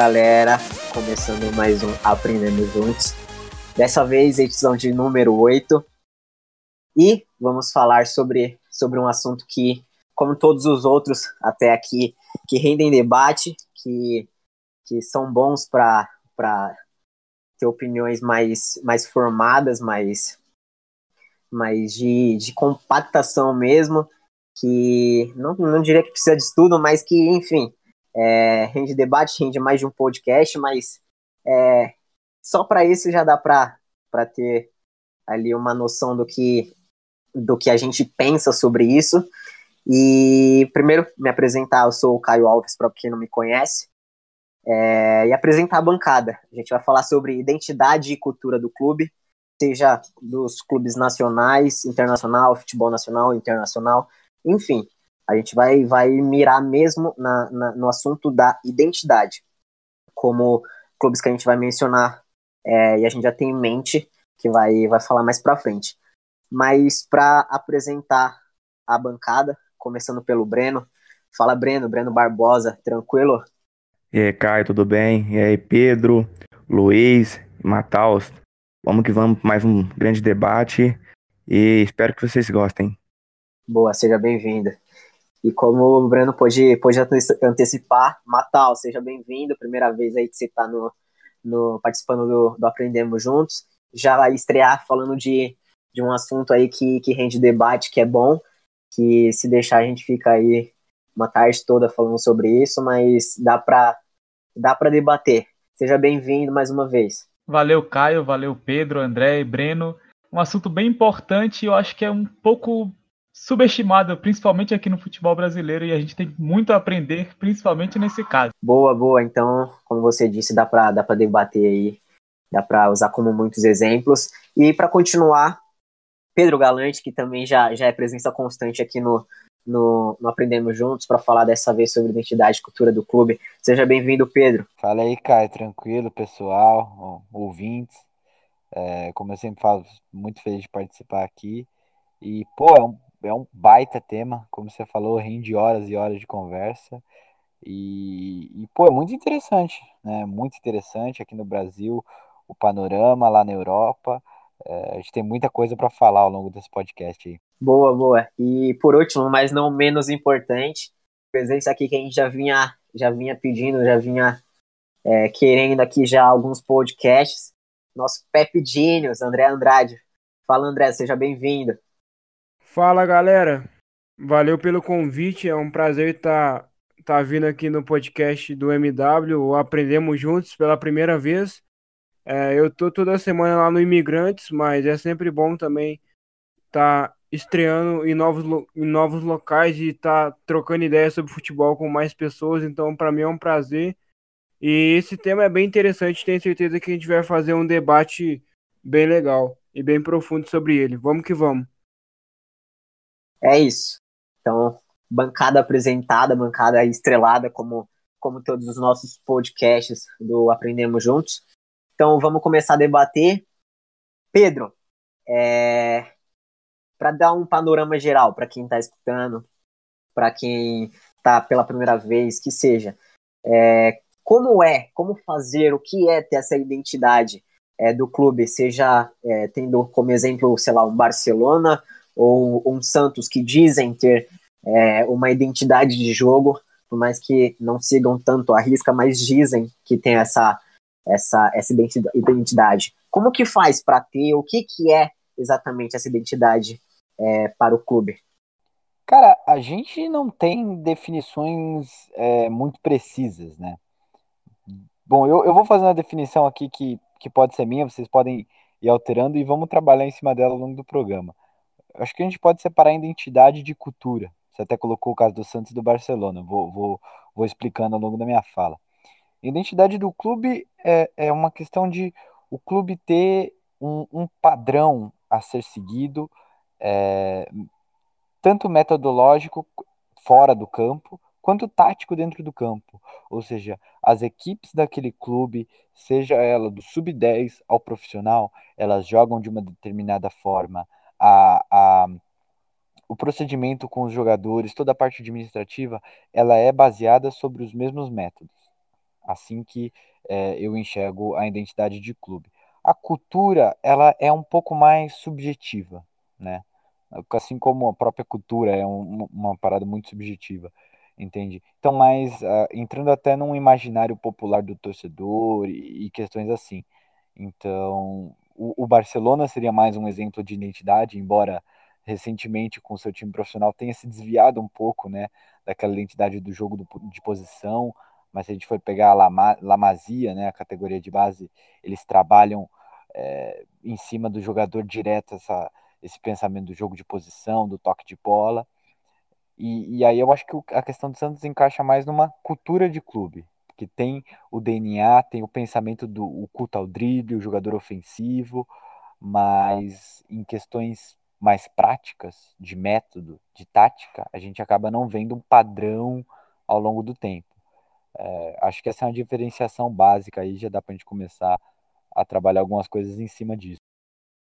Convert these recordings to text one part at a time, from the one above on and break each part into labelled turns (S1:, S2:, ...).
S1: Galera, começando mais um Aprendendo Juntos. Dessa vez, edição de número 8. E vamos falar sobre, sobre um assunto que, como todos os outros até aqui, que rendem debate, que, que são bons para ter opiniões mais, mais formadas, mais, mais de, de compactação mesmo, que não, não diria que precisa de estudo, mas que, enfim, é, rende debate, rende mais de um podcast, mas é, só para isso já dá para ter ali uma noção do que, do que a gente pensa sobre isso. E primeiro me apresentar, eu sou o Caio Alves, para quem não me conhece, é, e apresentar a bancada. A gente vai falar sobre identidade e cultura do clube, seja dos clubes nacionais, internacional, futebol nacional, internacional, enfim. A gente vai, vai mirar mesmo na, na, no assunto da identidade, como clubes que a gente vai mencionar é, e a gente já tem em mente que vai, vai falar mais para frente. Mas para apresentar a bancada, começando pelo Breno. Fala, Breno, Breno Barbosa, tranquilo?
S2: E aí, Caio, tudo bem? E aí, Pedro, Luiz, Mataus. Vamos que vamos, mais um grande debate e espero que vocês gostem.
S1: Boa, seja bem-vindo. E como o Breno pôde, pôde antecipar, Matal, seja bem-vindo, primeira vez aí que você está no, no, participando do, do Aprendemos Juntos. Já estrear falando de, de um assunto aí que, que rende debate, que é bom, que se deixar a gente fica aí uma tarde toda falando sobre isso, mas dá para dá debater. Seja bem-vindo mais uma vez.
S3: Valeu, Caio, valeu, Pedro, André e Breno. Um assunto bem importante, eu acho que é um pouco subestimada, principalmente aqui no futebol brasileiro, e a gente tem muito a aprender, principalmente nesse caso.
S1: Boa, boa. Então, como você disse, dá para dá debater aí, dá para usar como muitos exemplos. E para continuar, Pedro Galante, que também já, já é presença constante aqui no, no, no Aprendemos Juntos, para falar dessa vez sobre identidade e cultura do clube. Seja bem-vindo, Pedro.
S4: Fala aí, Caio, tranquilo, pessoal, ouvintes. É, como eu sempre falo, muito feliz de participar aqui. E, pô, é um é um baita tema, como você falou, rende horas e horas de conversa. E, e, pô, é muito interessante, né? Muito interessante aqui no Brasil, o panorama lá na Europa. É, a gente tem muita coisa para falar ao longo desse podcast aí.
S1: Boa, boa. E por último, mas não menos importante, presença aqui que a gente já vinha, já vinha pedindo, já vinha é, querendo aqui já alguns podcasts. Nosso Pepe Genius, André Andrade. Fala, André, seja bem-vindo.
S5: Fala galera, valeu pelo convite, é um prazer estar tá, tá vindo aqui no podcast do MW, Aprendemos Juntos pela primeira vez. É, eu tô toda semana lá no Imigrantes, mas é sempre bom também estar tá estreando em novos, em novos locais e estar tá trocando ideias sobre futebol com mais pessoas, então para mim é um prazer. E esse tema é bem interessante, tenho certeza que a gente vai fazer um debate bem legal e bem profundo sobre ele. Vamos que vamos.
S1: É isso. Então, bancada apresentada, bancada estrelada, como, como todos os nossos podcasts do Aprendemos Juntos. Então, vamos começar a debater. Pedro, é, para dar um panorama geral para quem está escutando, para quem está pela primeira vez, que seja, é, como é, como fazer, o que é ter essa identidade é, do clube, seja é, tendo como exemplo, sei lá, um Barcelona ou um Santos que dizem ter é, uma identidade de jogo, por mais que não sigam tanto a risca, mas dizem que tem essa, essa, essa identidade. Como que faz para ter? O que, que é exatamente essa identidade é, para o clube?
S4: Cara, a gente não tem definições é, muito precisas, né? Bom, eu, eu vou fazer uma definição aqui que, que pode ser minha, vocês podem ir alterando e vamos trabalhar em cima dela ao longo do programa acho que a gente pode separar identidade de cultura, Você até colocou o caso do Santos e do Barcelona. Vou, vou, vou explicando ao longo da minha fala. Identidade do clube é, é uma questão de o clube ter um, um padrão a ser seguido, é, tanto metodológico fora do campo, quanto tático dentro do campo. Ou seja, as equipes daquele clube, seja ela do sub-10 ao profissional, elas jogam de uma determinada forma. A, a, o procedimento com os jogadores, toda a parte administrativa, ela é baseada sobre os mesmos métodos. Assim que é, eu enxergo a identidade de clube. A cultura, ela é um pouco mais subjetiva, né? Assim como a própria cultura é um, uma parada muito subjetiva, entende? Então, mais uh, entrando até num imaginário popular do torcedor e, e questões assim. Então, o, Barcelona seria mais um exemplo de identidade, embora recentemente com seu time profissional tenha se desviado um pouco, né, daquela identidade do jogo do, de posição, mas se a gente for pegar a Lama, Lamazia, né, a categoria de base, eles trabalham é, em cima do jogador direto essa, esse pensamento do jogo de posição, do toque de bola. E, e aí eu acho que a questão do Santos encaixa mais numa cultura de clube, que tem o DNA, tem o pensamento do o culto ao drible, o jogador ofensivo, mas em questões mais práticas, de método, de tática, a gente acaba não vendo um padrão ao longo do tempo. É, acho que essa é uma diferenciação básica aí, já dá para a gente começar a trabalhar algumas coisas em cima disso.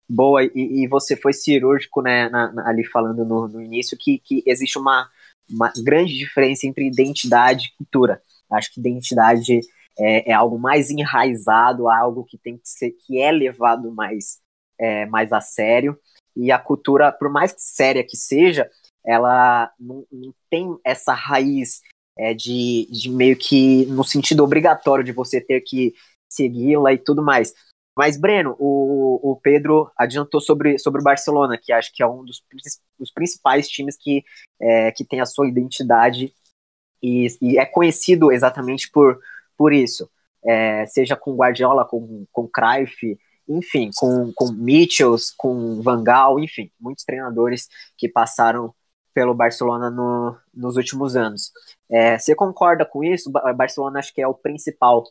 S1: Boa, e, e você foi cirúrgico, né, na, na, ali falando no, no início, que, que existe uma, uma grande diferença entre identidade e cultura. Acho que identidade é, é, algo mais enraizado, algo que tem que ser, que é levado mais, é, mais a sério. E a cultura, por mais séria que seja, ela não, não tem essa raiz é, de, de meio que no sentido obrigatório de você ter que segui-la e tudo mais. Mas, Breno, o, o Pedro adiantou sobre, sobre o Barcelona, que acho que é um dos, dos principais times que, é, que tem a sua identidade e, e é conhecido exatamente por, por isso. É, seja com Guardiola, com, com Cruyff, enfim, com, com Mitchells, com Van Gaal, enfim, muitos treinadores que passaram pelo Barcelona no, nos últimos anos. É, você concorda com isso? O Barcelona acho que é o principal,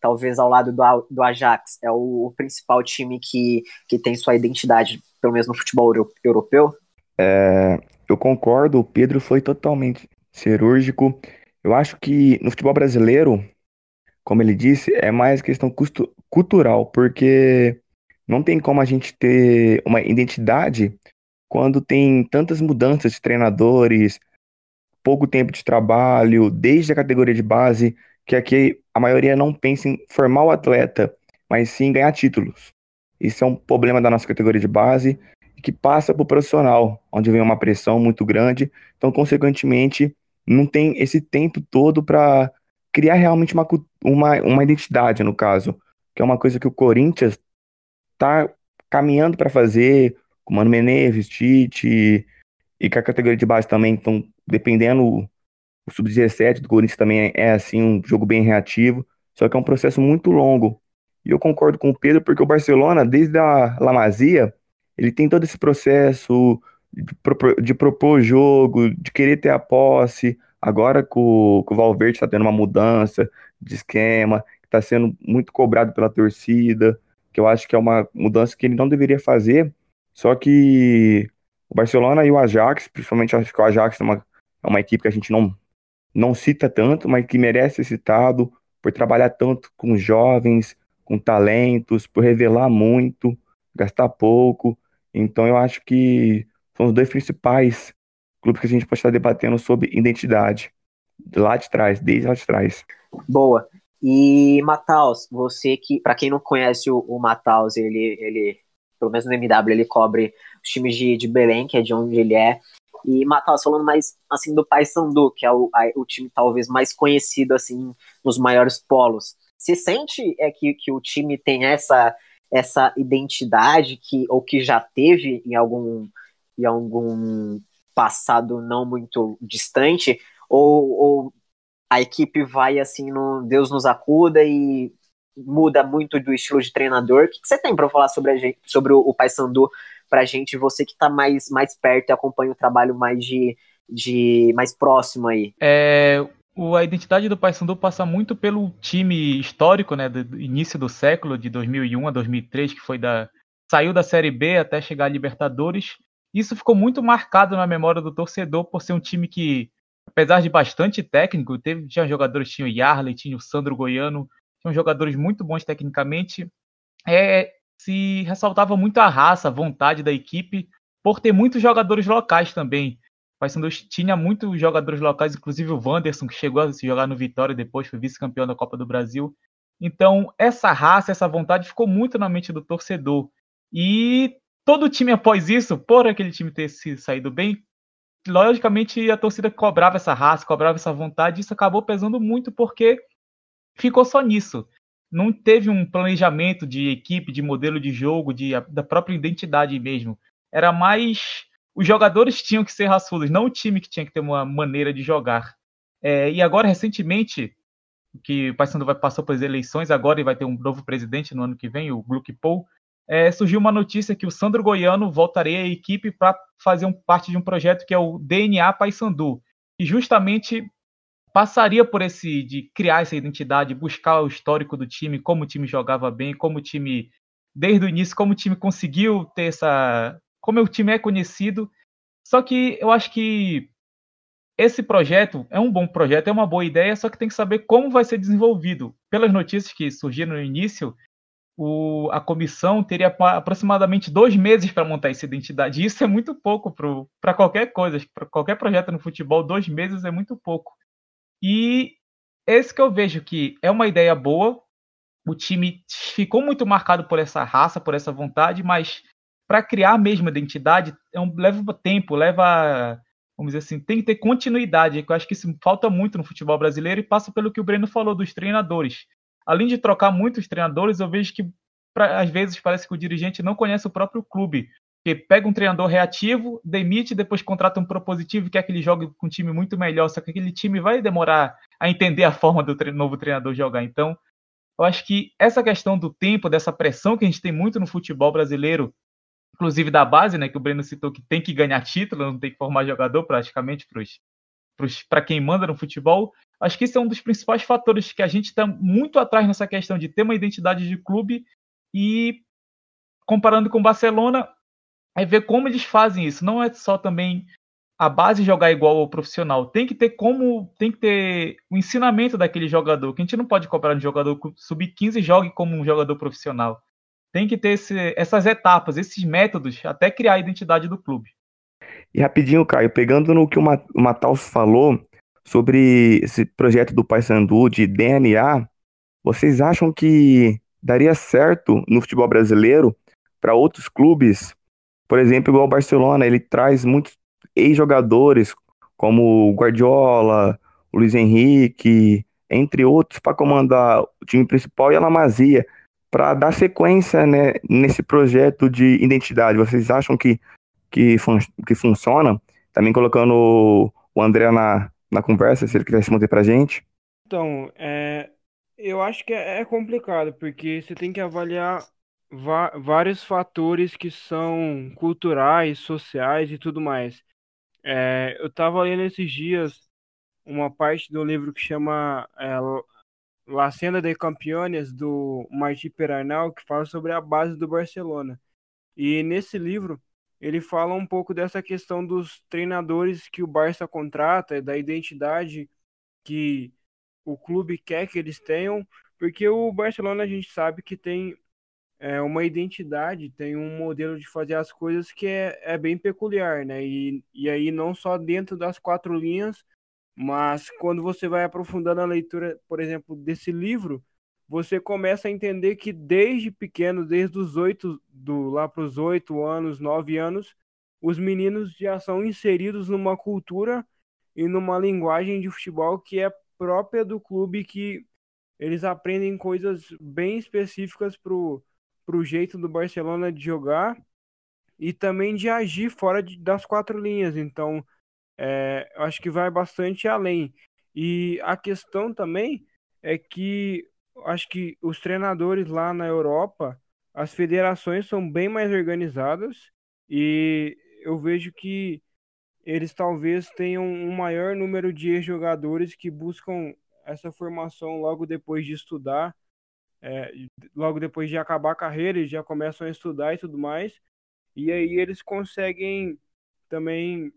S1: talvez ao lado do, do Ajax, é o, o principal time que, que tem sua identidade, pelo menos no futebol europeu?
S2: É, eu concordo, o Pedro foi totalmente cirúrgico. Eu acho que no futebol brasileiro, como ele disse, é mais questão cultural, porque não tem como a gente ter uma identidade quando tem tantas mudanças de treinadores, pouco tempo de trabalho, desde a categoria de base, que aqui a maioria não pensa em formar o atleta, mas sim ganhar títulos. Isso é um problema da nossa categoria de base que passa para o profissional, onde vem uma pressão muito grande. Então, consequentemente, não tem esse tempo todo para criar realmente uma, uma, uma identidade, no caso, que é uma coisa que o Corinthians está caminhando para fazer, com Mano Menezes, Tite, e que a categoria de base também estão dependendo. O sub-17 do Corinthians também é, assim, um jogo bem reativo, só que é um processo muito longo. E eu concordo com o Pedro, porque o Barcelona, desde a Lamazia, ele tem todo esse processo de propor, jogo, de querer ter a posse. Agora que o, o Valverde está tendo uma mudança de esquema, que está sendo muito cobrado pela torcida, que eu acho que é uma mudança que ele não deveria fazer, só que o Barcelona e o Ajax, principalmente acho que o Ajax é uma, é uma equipe que a gente não, não cita tanto, mas que merece ser citado por trabalhar tanto com jovens, com talentos, por revelar muito, gastar pouco. Então eu acho que são os dois principais clubes que a gente pode estar debatendo sobre identidade. Lá de trás, desde lá de trás.
S1: Boa. E Mataus, você que, para quem não conhece o, o Mataus, ele, ele pelo menos no MW, ele cobre os times de, de Belém, que é de onde ele é. E Matheus, falando mais assim do Paysandu, que é o, a, o time talvez mais conhecido assim nos maiores polos. Você sente é que, que o time tem essa essa identidade que ou que já teve em algum em algum passado não muito distante ou, ou a equipe vai assim no Deus nos acuda e muda muito do estilo de treinador. O que, você tem para falar sobre, a gente, sobre o, o Paysandu para a gente, você que está mais, mais perto e acompanha o trabalho mais de, de mais próximo aí?
S3: É, o, a identidade do Paysandu passa muito pelo time histórico, né, do, início do século, de 2001 a 2003, que foi da saiu da Série B até chegar à Libertadores. Isso ficou muito marcado na memória do torcedor por ser um time que, apesar de bastante técnico, teve tinha jogadores, tinha o Yarley, tinha o Sandro Goiano, tinham jogadores muito bons tecnicamente. É, se ressaltava muito a raça, a vontade da equipe, por ter muitos jogadores locais também. O Paysandu tinha muitos jogadores locais, inclusive o Wanderson, que chegou a se jogar no Vitória depois, foi vice-campeão da Copa do Brasil. Então, essa raça, essa vontade ficou muito na mente do torcedor. E todo time após isso, por aquele time ter se saído bem, logicamente a torcida cobrava essa raça, cobrava essa vontade, isso acabou pesando muito porque ficou só nisso. Não teve um planejamento de equipe, de modelo de jogo, de, da própria identidade mesmo. Era mais os jogadores tinham que ser raçudos, não o time que tinha que ter uma maneira de jogar. É, e agora, recentemente, que o Paysandu vai passar pelas eleições agora e vai ter um novo presidente no ano que vem, o Gluck Paul, é, surgiu uma notícia que o Sandro Goiano voltaria à equipe para fazer um, parte de um projeto que é o DNA Paysandu, e justamente passaria por esse de criar essa identidade, buscar o histórico do time, como o time jogava bem, como o time desde o início, como o time conseguiu ter essa como o time é conhecido. Só que eu acho que esse projeto é um bom projeto, é uma boa ideia, só que tem que saber como vai ser desenvolvido. Pelas notícias que surgiram no início, o, a comissão teria aproximadamente dois meses para montar essa identidade. Isso é muito pouco para qualquer coisa, para qualquer projeto no futebol, dois meses é muito pouco. E esse que eu vejo que é uma ideia boa. O time ficou muito marcado por essa raça, por essa vontade, mas para criar a mesma identidade é um, leva tempo, leva, vamos dizer assim, tem que ter continuidade, que eu acho que isso falta muito no futebol brasileiro e passa pelo que o Breno falou dos treinadores. Além de trocar muitos treinadores, eu vejo que pra, às vezes parece que o dirigente não conhece o próprio clube, que pega um treinador reativo, demite, depois contrata um propositivo e quer que ele jogue com um time muito melhor, só que aquele time vai demorar a entender a forma do tre novo treinador jogar. Então, eu acho que essa questão do tempo, dessa pressão que a gente tem muito no futebol brasileiro, inclusive da base, né, que o Breno citou que tem que ganhar título, não tem que formar jogador praticamente para quem manda no futebol. Acho que esse é um dos principais fatores que a gente está muito atrás nessa questão de ter uma identidade de clube e comparando com o Barcelona, é ver como eles fazem isso. Não é só também a base jogar igual ao profissional. Tem que ter como, tem que ter o ensinamento daquele jogador. Que a gente não pode cobrar um jogador sub-15 jogue como um jogador profissional tem que ter esse, essas etapas, esses métodos, até criar a identidade do clube.
S2: E rapidinho, Caio, pegando no que o Matheus falou sobre esse projeto do Paysandu de DNA, vocês acham que daria certo no futebol brasileiro para outros clubes? Por exemplo, igual o Barcelona, ele traz muitos ex-jogadores como Guardiola, Luiz Henrique, entre outros, para comandar o time principal e a Lamazia para dar sequência né, nesse projeto de identidade. Vocês acham que, que, fun que funciona? Também colocando o André na, na conversa, se ele quiser responder para a gente.
S5: Então, é, eu acho que é, é complicado, porque você tem que avaliar vários fatores que são culturais, sociais e tudo mais. É, eu estava lendo esses dias uma parte do livro que chama é, La Cena de Campeones, do Martí Perarnal, que fala sobre a base do Barcelona. E nesse livro, ele fala um pouco dessa questão dos treinadores que o Barça contrata, da identidade que o clube quer que eles tenham, porque o Barcelona a gente sabe que tem é, uma identidade, tem um modelo de fazer as coisas que é, é bem peculiar, né? E, e aí não só dentro das quatro linhas, mas quando você vai aprofundando a leitura, por exemplo, desse livro, você começa a entender que desde pequeno, desde os oito, do, lá para os oito anos, nove anos, os meninos já são inseridos numa cultura e numa linguagem de futebol que é própria do clube, que eles aprendem coisas bem específicas pro, pro jeito do Barcelona de jogar e também de agir fora de, das quatro linhas. Então, é, acho que vai bastante além. E a questão também é que acho que os treinadores lá na Europa, as federações são bem mais organizadas e eu vejo que eles talvez tenham um maior número de jogadores que buscam essa formação logo depois de estudar, é, logo depois de acabar a carreira, eles já começam a estudar e tudo mais, e aí eles conseguem também,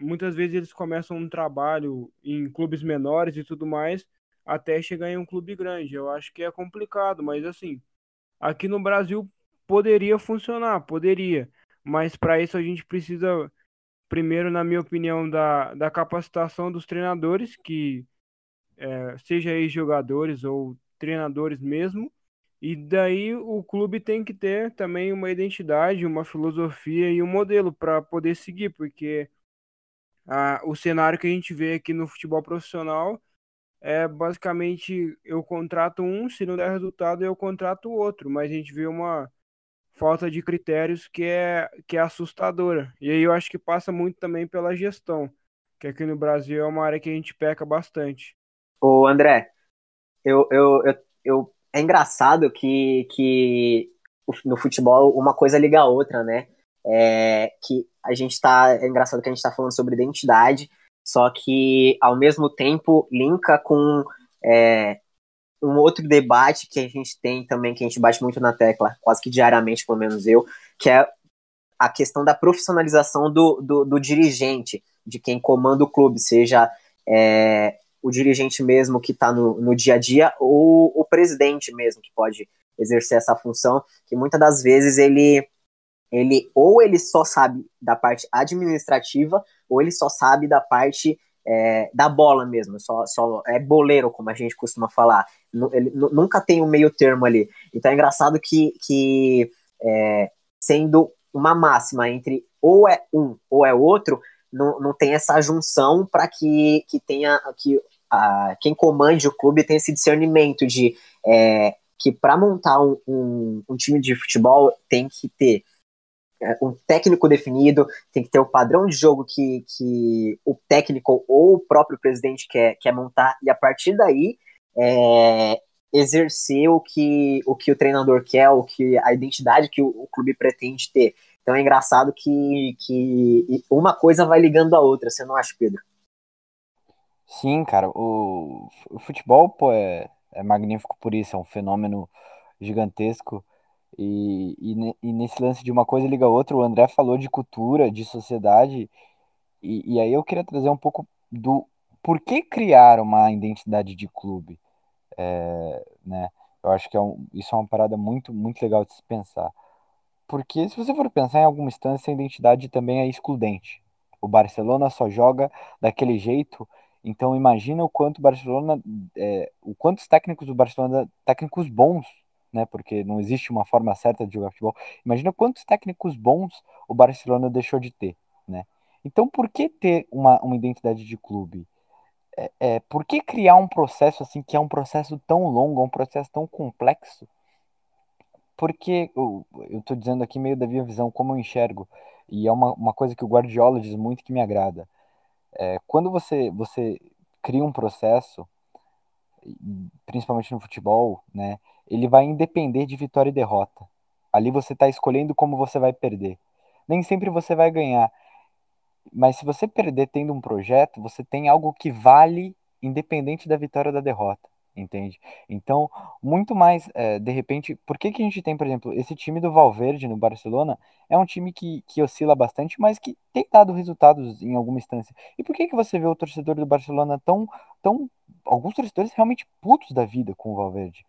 S5: muitas vezes eles começam um trabalho em clubes menores e tudo mais, até chegar em um clube grande. Eu acho que é complicado, mas assim, aqui no Brasil poderia funcionar, poderia, mas para isso a gente precisa primeiro, na minha opinião, da, da capacitação dos treinadores, que é, seja ex-jogadores ou treinadores mesmo, e daí o clube tem que ter também uma identidade, uma filosofia e um modelo para poder seguir, porque a, o cenário que a gente vê aqui no futebol profissional é basicamente eu contrato um, se não der resultado eu contrato outro, mas a gente vê uma falta de critérios que é, que é assustadora. E aí eu acho que passa muito também pela gestão, que aqui no Brasil é uma área que a gente peca bastante.
S1: Ô André, eu, eu, eu, eu é engraçado que, que no futebol uma coisa liga a outra, né? É, que a gente tá. É engraçado que a gente tá falando sobre identidade, só que ao mesmo tempo linka com é, um outro debate que a gente tem também, que a gente bate muito na tecla, quase que diariamente, pelo menos eu, que é a questão da profissionalização do, do, do dirigente, de quem comanda o clube, seja é, o dirigente mesmo que está no, no dia a dia ou o presidente mesmo que pode exercer essa função, que muitas das vezes ele ele ou ele só sabe da parte administrativa ou ele só sabe da parte é, da bola mesmo, só, só é boleiro, como a gente costuma falar. Ele nunca tem um meio termo ali. Então é engraçado que, que é, sendo uma máxima entre ou é um ou é outro, não, não tem essa junção para que, que tenha que a, quem comande o clube tenha esse discernimento de é, que para montar um, um, um time de futebol tem que ter um técnico definido, tem que ter o padrão de jogo que, que o técnico ou o próprio presidente quer, quer montar, e a partir daí é, exercer o que, o que o treinador quer, o que a identidade que o, o, clube pretende ter. Então é engraçado que, que uma coisa vai ligando a outra, você não acha, Pedro?
S4: Sim, cara, o, o futebol pô, é, é magnífico por isso, é um fenômeno gigantesco. E, e, e, nesse lance de uma coisa liga a outra, o André falou de cultura, de sociedade, e, e aí eu queria trazer um pouco do por que criar uma identidade de clube, é, né? Eu acho que é um, isso é uma parada muito, muito legal de se pensar. Porque se você for pensar em alguma instância, a identidade também é excludente. O Barcelona só joga daquele jeito, então imagina o quanto o Barcelona, é, o quantos técnicos do Barcelona, técnicos bons, né? Porque não existe uma forma certa de jogar futebol. Imagina quantos técnicos bons o Barcelona deixou de ter, né? Então, por que ter uma, uma identidade de clube? É, é, por que criar um processo assim que é um processo tão longo, um processo tão complexo? Porque eu, tô dizendo aqui meio da minha visão, como eu enxergo, e é uma, uma coisa que o Guardiola diz muito que me agrada. É, quando você, você cria um processo, principalmente no futebol, né, ele vai independer de vitória e derrota. Ali você está escolhendo como você vai perder. Nem sempre você vai ganhar. Mas se você perder tendo um projeto, você tem algo que vale independente da vitória ou da derrota entende? Então, muito mais, é, de repente, por que, que a gente tem, por exemplo, esse time do Valverde no Barcelona é um time que, que oscila bastante, mas que tem dado resultados em alguma instância. E por que, que você vê o torcedor do Barcelona tão, tão, alguns torcedores realmente putos da vida com o Valverde?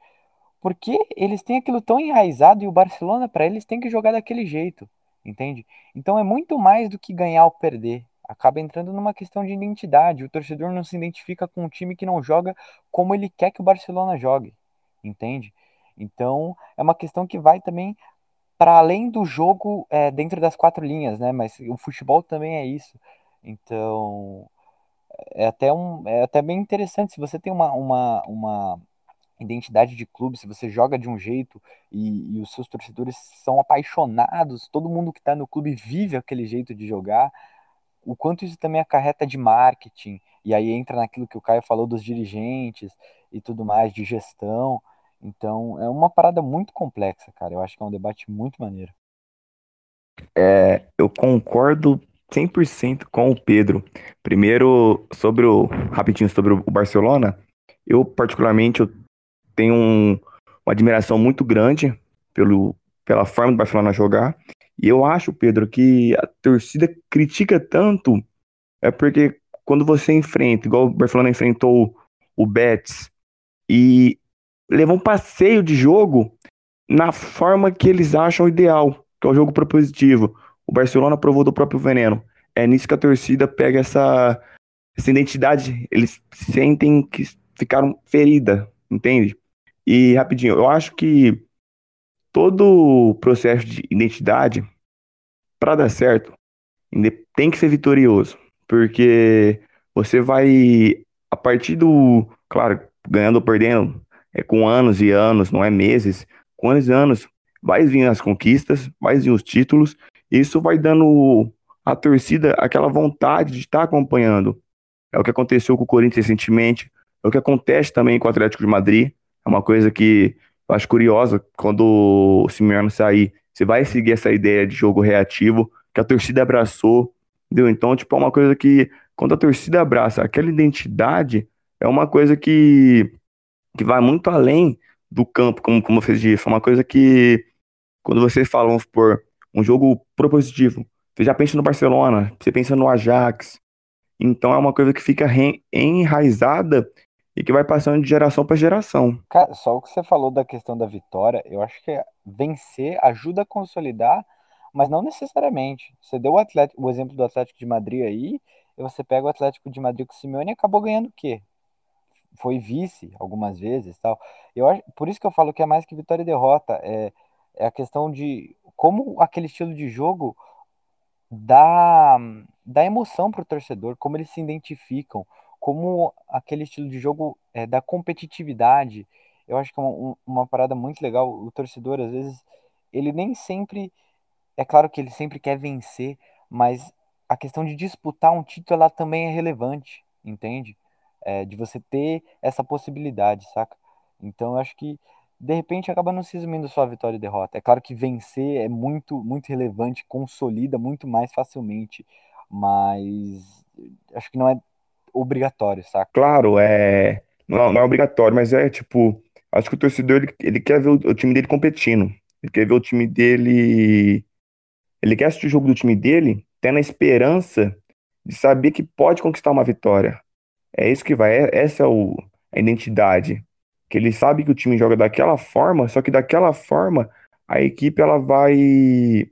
S4: Porque eles têm aquilo tão enraizado e o Barcelona, para eles, tem que jogar daquele jeito, entende? Então é muito mais do que ganhar ou perder acaba entrando numa questão de identidade. O torcedor não se identifica com um time que não joga como ele quer que o Barcelona jogue, entende? Então é uma questão que vai também para além do jogo é, dentro das quatro linhas, né? Mas o futebol também é isso. Então é até um é até bem interessante se você tem uma, uma, uma identidade de clube, se você joga de um jeito e, e os seus torcedores são apaixonados, todo mundo que está no clube vive aquele jeito de jogar o quanto isso também acarreta de marketing, e aí entra naquilo que o Caio falou dos dirigentes e tudo mais, de gestão. Então, é uma parada muito complexa, cara. Eu acho que é um debate muito maneiro.
S2: É, eu concordo 100% com o Pedro. Primeiro, sobre o rapidinho sobre o Barcelona, eu particularmente eu tenho um, uma admiração muito grande pelo, pela forma do Barcelona jogar. E eu acho, Pedro, que a torcida critica tanto é porque quando você enfrenta, igual o Barcelona enfrentou o Betis e levou um passeio de jogo na forma que eles acham ideal, que é o jogo propositivo. O Barcelona provou do próprio veneno. É nisso que a torcida pega essa, essa identidade. Eles sentem que ficaram ferida, entende? E rapidinho, eu acho que todo o processo de identidade, para dar certo, tem que ser vitorioso. Porque você vai, a partir do, claro, ganhando ou perdendo, é com anos e anos, não é meses, com anos e anos, vai vir as conquistas, vai vir os títulos, isso vai dando à torcida aquela vontade de estar acompanhando. É o que aconteceu com o Corinthians recentemente, é o que acontece também com o Atlético de Madrid, é uma coisa que eu acho curiosa, quando o Simeone sair, você vai seguir essa ideia de jogo reativo, que a torcida abraçou, entendeu? Então, tipo, é uma coisa que, quando a torcida abraça aquela identidade, é uma coisa que, que vai muito além do campo, como, como você disse. É uma coisa que, quando você fala, vamos supor, um jogo propositivo, você já pensa no Barcelona, você pensa no Ajax. Então é uma coisa que fica enraizada e que vai passando de geração para geração.
S4: Cara, só o que você falou da questão da vitória, eu acho que vencer ajuda a consolidar, mas não necessariamente. Você deu o, Atlético, o exemplo do Atlético de Madrid aí, e você pega o Atlético de Madrid com o Simeone e acabou ganhando o quê? Foi vice algumas vezes, tal. Eu acho, por isso que eu falo que é mais que vitória e derrota, é, é a questão de como aquele estilo de jogo dá, dá emoção para o torcedor, como eles se identificam, como aquele estilo de jogo é, da competitividade. Eu acho que é uma, uma parada muito legal. O torcedor, às vezes, ele nem sempre. É claro que ele sempre quer vencer, mas a questão de disputar um título ela também é relevante, entende? É, de você ter essa possibilidade, saca? Então eu acho que de repente acaba não se resumindo só a vitória e derrota. É claro que vencer é muito, muito relevante, consolida muito mais facilmente, mas acho que não é obrigatório, saca?
S2: Claro, é. Não, não é obrigatório, mas é tipo. Acho que o torcedor ele, ele quer ver o, o, time dele competindo. Ele quer ver o time dele. Ele quer assistir o jogo do time dele, tendo a esperança de saber que pode conquistar uma vitória. É isso que vai. É, essa é o, a identidade. Que ele sabe que o time joga daquela forma, só que daquela forma a equipe ela vai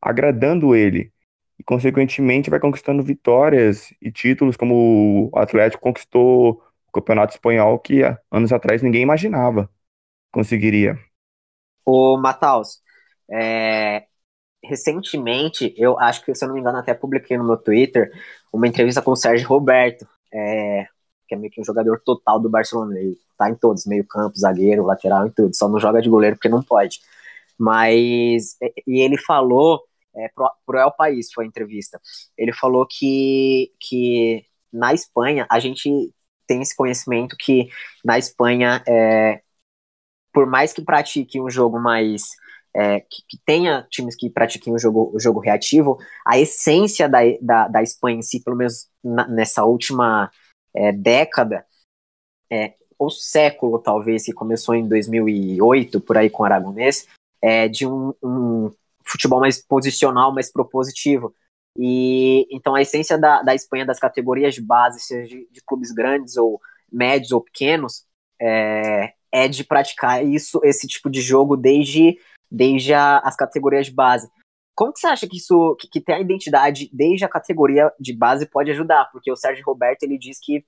S2: agradando ele e, consequentemente, vai conquistando vitórias e títulos, como o Atlético conquistou o Campeonato Espanhol, que anos atrás ninguém imaginava conseguiria.
S1: O Mataus, é, recentemente, eu acho que, se eu não me engano, até publiquei no meu Twitter uma entrevista com o Sérgio Roberto, é, que é meio que um jogador total do Barcelona. Ele tá em todos, meio campo, zagueiro, lateral, em tudo. Só não joga de goleiro porque não pode. Mas, e ele falou, é, pro, El País foi a entrevista, ele falou que, que na Espanha, a gente tem esse conhecimento que na Espanha, é, por mais que pratique um jogo mais é, que, que, tenha times que pratiquem o jogo, o jogo reativo, a essência da, da, da Espanha em si, pelo menos na, nessa última é, década, é, ou século talvez, que começou em 2008, por aí com o Aragonês, é, de um, um futebol mais posicional, mais propositivo. E então a essência da, da Espanha das categorias de base, seja de, de clubes grandes ou médios ou pequenos, é, é de praticar isso, esse tipo de jogo desde desde a, as categorias de base. Como que você acha que isso, que, que ter a identidade desde a categoria de base pode ajudar? Porque o Sérgio Roberto ele diz que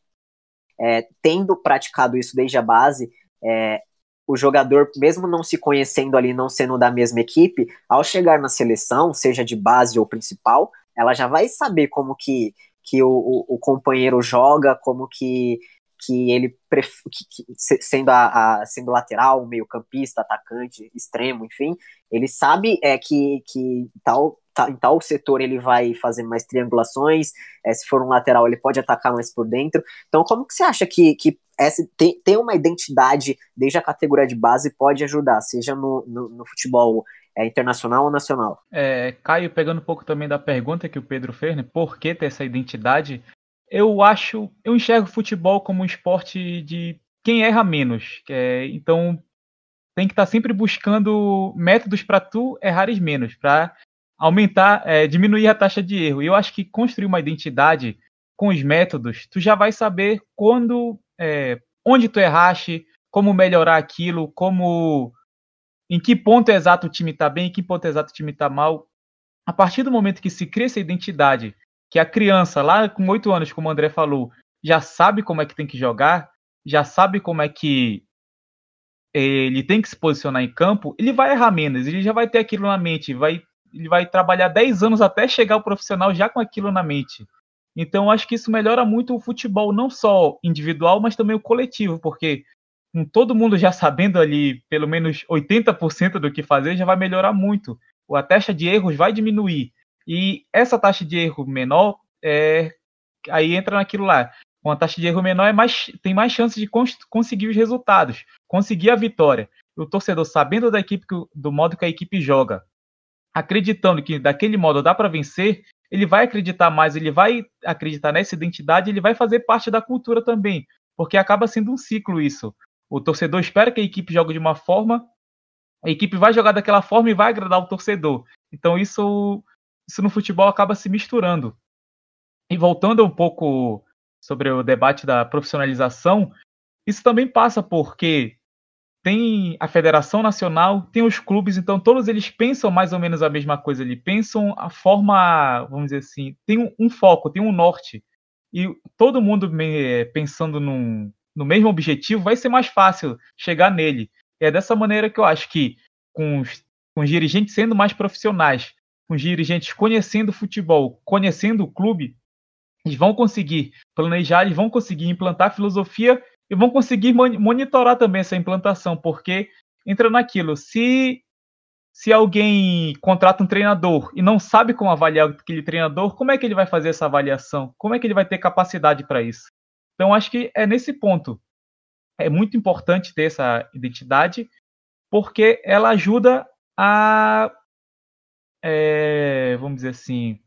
S1: é, tendo praticado isso desde a base, é, o jogador, mesmo não se conhecendo ali, não sendo da mesma equipe, ao chegar na seleção, seja de base ou principal, ela já vai saber como que, que o, o, o companheiro joga, como que que ele que, que, sendo a, a, sendo lateral, meio campista, atacante, extremo, enfim, ele sabe é que que tal em tal setor ele vai fazer mais triangulações, é, se for um lateral ele pode atacar mais por dentro. Então como que você acha que, que essa, ter, ter uma identidade desde a categoria de base pode ajudar, seja no, no, no futebol É internacional ou nacional?
S3: É, Caio, pegando um pouco também da pergunta que o Pedro fez, né? Por que ter essa identidade? Eu acho, eu enxergo o futebol como um esporte de quem erra menos. É, então tem que estar tá sempre buscando métodos para tu errares menos, para aumentar, é, diminuir a taxa de erro. E eu acho que construir uma identidade com os métodos, tu já vai saber quando, é, onde tu erraste, como melhorar aquilo, como em que ponto exato o time está bem, em que ponto exato o time está mal. A partir do momento que se cria essa identidade, que a criança, lá com oito anos, como o André falou, já sabe como é que tem que jogar, já sabe como é que ele tem que se posicionar em campo, ele vai errar menos, ele já vai ter aquilo na mente, vai, ele vai trabalhar 10 anos até chegar ao profissional já com aquilo na mente. Então, acho que isso melhora muito o futebol, não só individual, mas também o coletivo, porque com todo mundo já sabendo ali pelo menos 80% do que fazer, já vai melhorar muito. A taxa de erros vai diminuir. E essa taxa de erro menor, é, aí entra naquilo lá. Com a taxa de erro menor, é mais, tem mais chance de cons conseguir os resultados, conseguir a vitória. O torcedor, sabendo da equipe, do modo que a equipe joga, acreditando que daquele modo dá para vencer, ele vai acreditar mais, ele vai acreditar nessa identidade, ele vai fazer parte da cultura também, porque acaba sendo um ciclo isso. O torcedor espera que a equipe jogue de uma forma, a equipe vai jogar daquela forma e vai agradar o torcedor. Então isso, isso no futebol acaba se misturando. E voltando um pouco sobre o debate da profissionalização, isso também passa porque tem a Federação Nacional, tem os clubes, então todos eles pensam mais ou menos a mesma coisa ali, pensam a forma, vamos dizer assim, tem um, um foco, tem um norte. E todo mundo pensando num, no mesmo objetivo, vai ser mais fácil chegar nele. E é dessa maneira que eu acho que, com os, com os dirigentes sendo mais profissionais, com os dirigentes conhecendo o futebol, conhecendo o clube, eles vão conseguir planejar, eles vão conseguir implantar filosofia e vão conseguir monitorar também essa implantação, porque entra naquilo, se se alguém contrata um treinador e não sabe como avaliar aquele treinador, como é que ele vai fazer essa avaliação? Como é que ele vai ter capacidade para isso? Então, acho que é nesse ponto. É muito importante ter essa identidade, porque ela ajuda a. É, vamos dizer assim.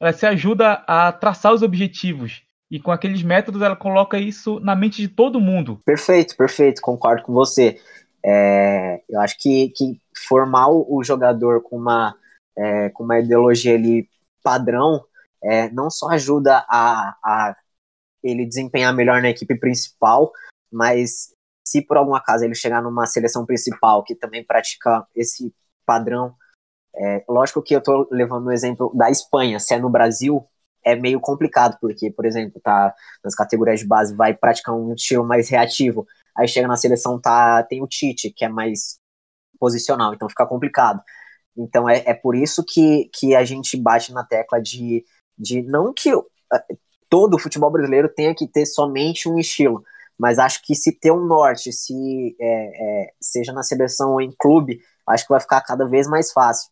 S3: Ela se ajuda a traçar os objetivos. E com aqueles métodos, ela coloca isso na mente de todo mundo.
S1: Perfeito, perfeito, concordo com você. É, eu acho que, que formar o jogador com uma, é, com uma ideologia ali padrão é, não só ajuda a, a ele desempenhar melhor na equipe principal, mas se por algum acaso ele chegar numa seleção principal que também pratica esse padrão, é, lógico que eu estou levando o exemplo da Espanha, se é no Brasil, é meio complicado, porque, por exemplo, tá nas categorias de base, vai praticar um estilo mais reativo, aí chega na seleção, tá, tem o Tite, que é mais posicional, então fica complicado. Então é, é por isso que, que a gente bate na tecla de, de não que todo o futebol brasileiro tenha que ter somente um estilo. Mas acho que se ter um norte, se é, é, seja na seleção ou em clube, acho que vai ficar cada vez mais fácil.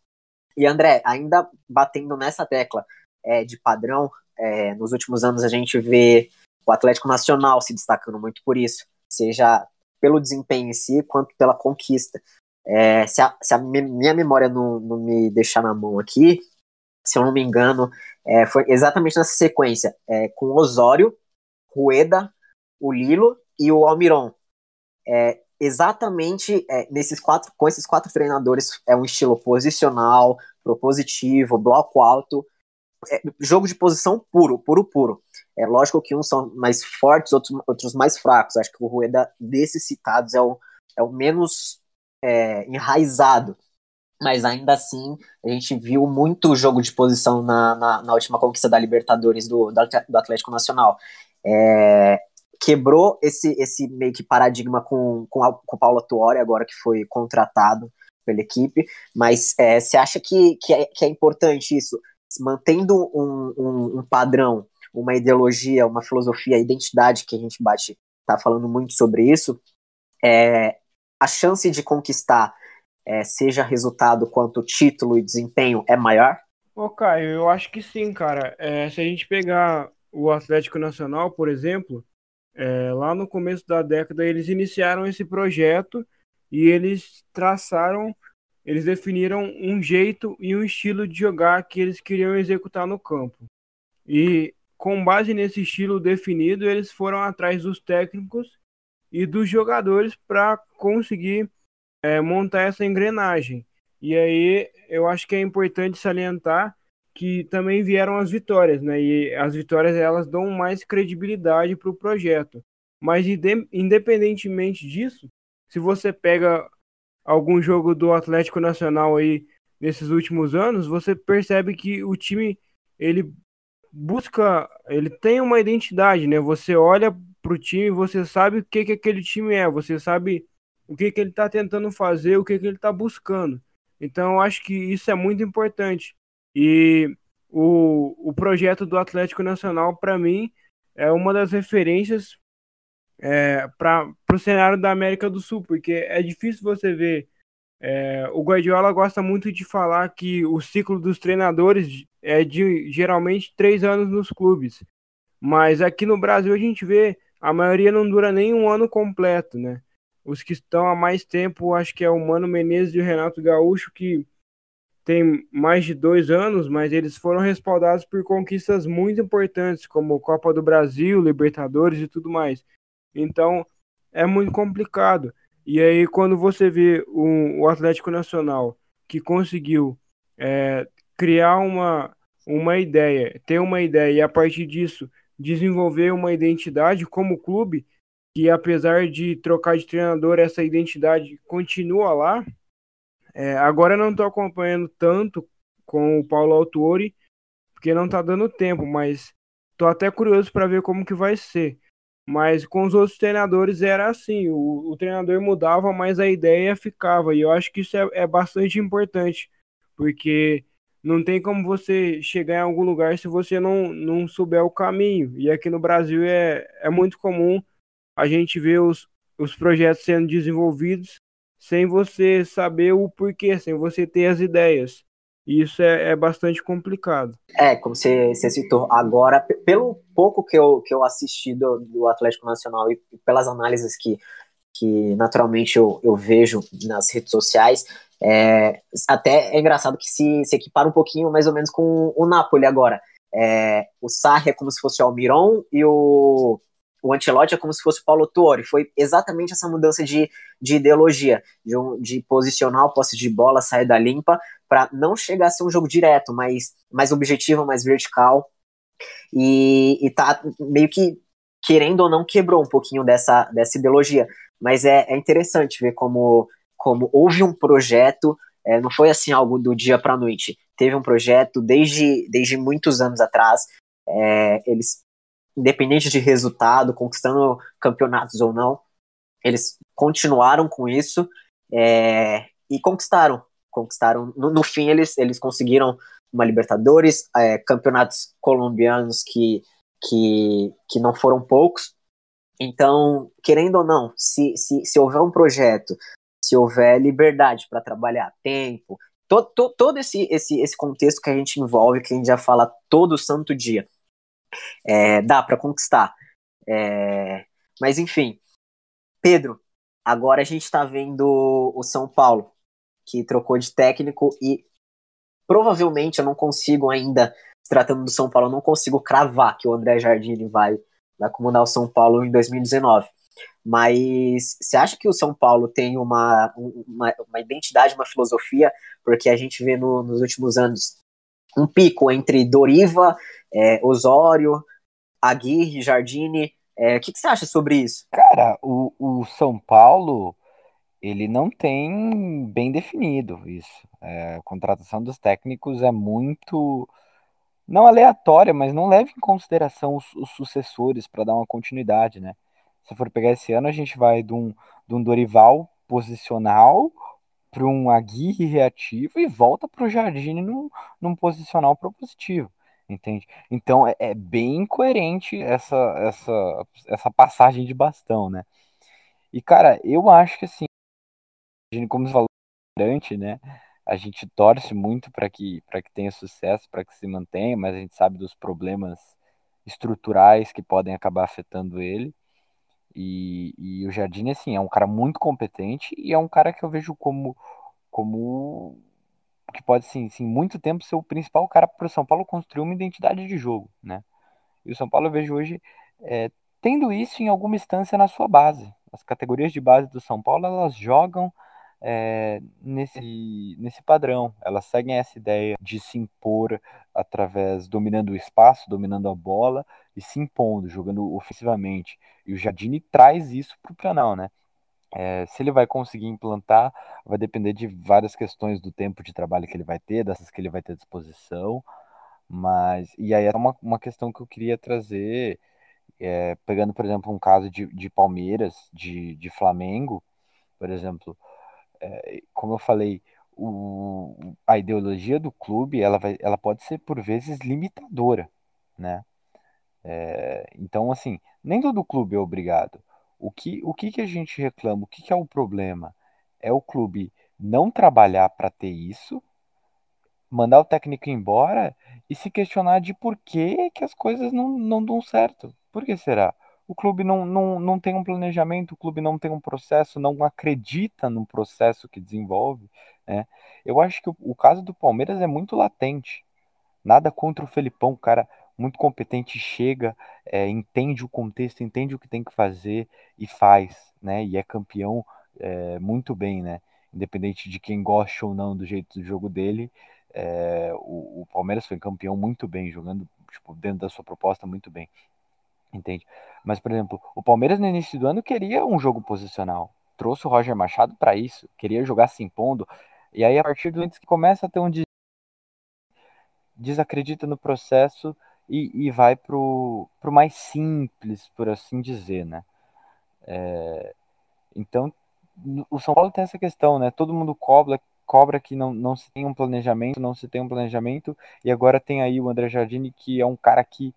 S1: E André, ainda batendo nessa tecla é, de padrão, é, nos últimos anos a gente vê o Atlético Nacional se destacando muito por isso, seja pelo desempenho em si, quanto pela conquista. É, se, a, se, a, minha memória não, não me deixar na mão aqui, se eu não me engano, é, foi exatamente nessa sequência, é, com Osório, Rueda, o Lilo e o Almiron. É, exatamente é, nesses quatro, com esses quatro treinadores, é um estilo posicional, propositivo, bloco alto, jogo de posição puro, puro, puro. É lógico que uns são mais fortes, outros, outros mais fracos. Acho que o Rueda, desses citados, é o, é o menos é, enraizado mas ainda assim a gente viu muito jogo de posição na, na, na última conquista da Libertadores do, do Atlético Nacional. É, quebrou esse, esse meio que paradigma com, com, a, com o Paulo Tuori, agora que foi contratado pela equipe, mas é, você acha que, que, é, que é importante isso? Mantendo um, um, um padrão, uma ideologia, uma filosofia, identidade que a gente bate, tá falando muito sobre isso, é, a chance de conquistar é, seja resultado quanto título e desempenho é maior?
S5: Ô, Caio, eu acho que sim, cara. É, se a gente pegar o Atlético Nacional, por exemplo, é, lá no começo da década eles iniciaram esse projeto e eles traçaram eles definiram um jeito e um estilo de jogar que eles queriam executar no campo. E com base nesse estilo definido, eles foram atrás dos técnicos e dos jogadores para conseguir é, montar essa engrenagem. E aí eu acho que é importante salientar que também vieram as vitórias, né? E as vitórias elas dão mais credibilidade para o projeto. Mas independentemente disso, se você pega algum jogo do Atlético Nacional aí nesses últimos anos, você percebe que o time ele busca, ele tem uma identidade, né? Você olha para o time, você sabe o que que aquele time é, você sabe o que que ele está tentando fazer, o que que ele está buscando. Então, eu acho que isso é muito importante. E o, o projeto do Atlético Nacional, para mim, é uma das referências é, para o cenário da América do Sul, porque é difícil você ver. É, o Guardiola gosta muito de falar que o ciclo dos treinadores é de geralmente três anos nos clubes, mas aqui no Brasil a gente vê a maioria não dura nem um ano completo, né? Os que estão há mais tempo, acho que é o Mano Menezes e o Renato Gaúcho, que tem mais de dois anos, mas eles foram respaldados por conquistas muito importantes, como Copa do Brasil, Libertadores e tudo mais. Então, é muito complicado. E aí, quando você vê o, o Atlético Nacional, que conseguiu é, criar uma, uma ideia, ter uma ideia, e a partir disso desenvolver uma identidade como clube, que apesar de trocar de treinador, essa identidade continua lá. É, agora não estou acompanhando tanto com o Paulo Autuori, porque não está dando tempo, mas estou até curioso para ver como que vai ser. Mas com os outros treinadores era assim, o, o treinador mudava, mas a ideia ficava. E eu acho que isso é, é bastante importante, porque não tem como você chegar em algum lugar se você não, não souber o caminho. E aqui no Brasil é, é muito comum a gente ver os, os projetos sendo desenvolvidos sem você saber o porquê, sem você ter as ideias. E isso é, é bastante complicado.
S1: É, como você, você citou, agora, pelo pouco que eu, que eu assisti do, do Atlético Nacional e pelas análises que, que naturalmente eu, eu vejo nas redes sociais, é, até é engraçado que se, se equipara um pouquinho mais ou menos com o Napoli agora. É, o Sarri é como se fosse o Almiron e o, o Ancelotti é como se fosse o Paulo Tuori. Foi exatamente essa mudança de, de ideologia, de, um, de posicionar o posse de bola, sair da limpa, para não chegar a ser um jogo direto, mas mais objetivo, mais vertical. E, e tá meio que, querendo ou não, quebrou um pouquinho dessa, dessa ideologia. Mas é, é interessante ver como como houve um projeto, é, não foi assim algo do dia para a noite. Teve um projeto desde, desde muitos anos atrás. É, eles, independente de resultado, conquistando campeonatos ou não, eles continuaram com isso é, e conquistaram. Conquistaram. No, no, fim, eles, eles conseguiram uma Libertadores, é, campeonatos colombianos que, que, que não foram poucos. Então, querendo ou não, se, se, se houver um projeto, se houver liberdade para trabalhar, tempo, todo, todo, todo esse, esse, esse contexto que a gente envolve, que a gente já fala todo santo dia, é, dá para conquistar. É, mas enfim, Pedro, agora a gente está vendo o São Paulo, que trocou de técnico e provavelmente eu não consigo ainda, tratando do São Paulo, eu não consigo cravar que o André Jardine vai, comandar o São Paulo em 2019. Mas você acha que o São Paulo tem uma, uma, uma identidade, uma filosofia? Porque a gente vê no, nos últimos anos um pico entre Doriva, é, Osório, Aguirre, Jardine. É, o que, que, você acha sobre isso?
S4: Cara, o, o São Paulo ele não tem bem definido isso. É, a contratação dos técnicos é muito não aleatória, mas não leva em consideração os, os sucessores para dar uma continuidade, né? Se for pegar esse ano, a gente vai de um, de um Dorival posicional para um Aguirre reativo e volta para o Jardine num, num posicional propositivo, entende? Então é, é, bem coerente essa, essa, essa passagem de bastão, né? E cara, eu acho que assim, como você falou, né? A gente torce muito para que, que tenha sucesso, para que se mantenha, mas a gente sabe dos problemas estruturais que podem acabar afetando ele. E, e o Jardim, assim, é um cara muito competente e é um cara que eu vejo como, como que pode, sim, sim, muito tempo ser o principal cara para o São Paulo construir uma identidade de jogo, né? E o São Paulo eu vejo hoje é, tendo isso em alguma instância na sua base. As categorias de base do São Paulo, elas jogam é, nesse, nesse padrão. Elas seguem essa ideia de se impor através, dominando o espaço, dominando a bola e se impondo, jogando ofensivamente. E o Jardine traz isso para o planal, né? É, se ele vai conseguir implantar, vai depender de várias questões do tempo de trabalho que ele vai ter, dessas que ele vai ter à disposição. Mas, e aí é uma, uma questão que eu queria trazer, é, pegando, por exemplo, um caso de, de Palmeiras, de, de Flamengo, por exemplo, é, como eu falei, o, a ideologia do clube ela, vai, ela pode ser por vezes limitadora, né? Então, assim, nem todo clube é obrigado. O que, o que, que a gente reclama? O que, que é o problema? É o clube não trabalhar para ter isso, mandar o técnico embora e se questionar de por que, que as coisas não, não dão certo. Por que será? O clube não, não, não tem um planejamento, o clube não tem um processo, não acredita no processo que desenvolve. Né? Eu acho que o, o caso do Palmeiras é muito latente. Nada contra o Felipão, cara muito competente, chega, é, entende o contexto, entende o que tem que fazer e faz, né? E é campeão é, muito bem, né? Independente de quem gosta ou não do jeito do jogo dele, é, o, o, Palmeiras foi campeão muito bem, jogando tipo, dentro da sua proposta muito bem. Entende? Mas, por exemplo, o Palmeiras no início do ano queria um jogo posicional. Trouxe o Roger Machado para isso, queria jogar se impondo. E aí, a partir do momento que começa a ter um desacredita no processo e, e vai pro, pro mais simples, por assim dizer, né? É, então, o São Paulo tem essa questão, né? Todo mundo cobra, cobra que não, não se tem um planejamento, não se tem um planejamento, e agora tem aí o André Jardini, que é um cara que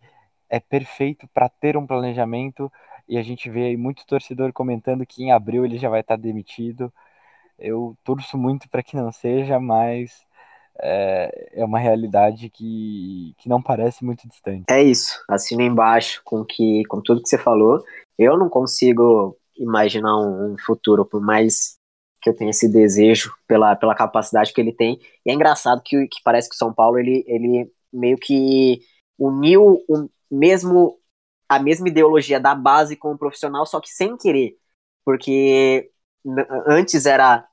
S4: é perfeito para ter um planejamento, e a gente vê aí muito torcedor comentando que em abril ele já vai estar tá demitido. Eu torço muito para que não seja, mas é, é uma realidade que, que não parece muito distante.
S1: É isso, assina embaixo com, que, com tudo que você falou. Eu não consigo imaginar um, um futuro, por mais que eu tenha esse desejo pela, pela capacidade que ele tem. E é engraçado que, que parece que o São Paulo ele, ele meio que uniu o mesmo a mesma ideologia da base com o profissional, só que sem querer. Porque antes era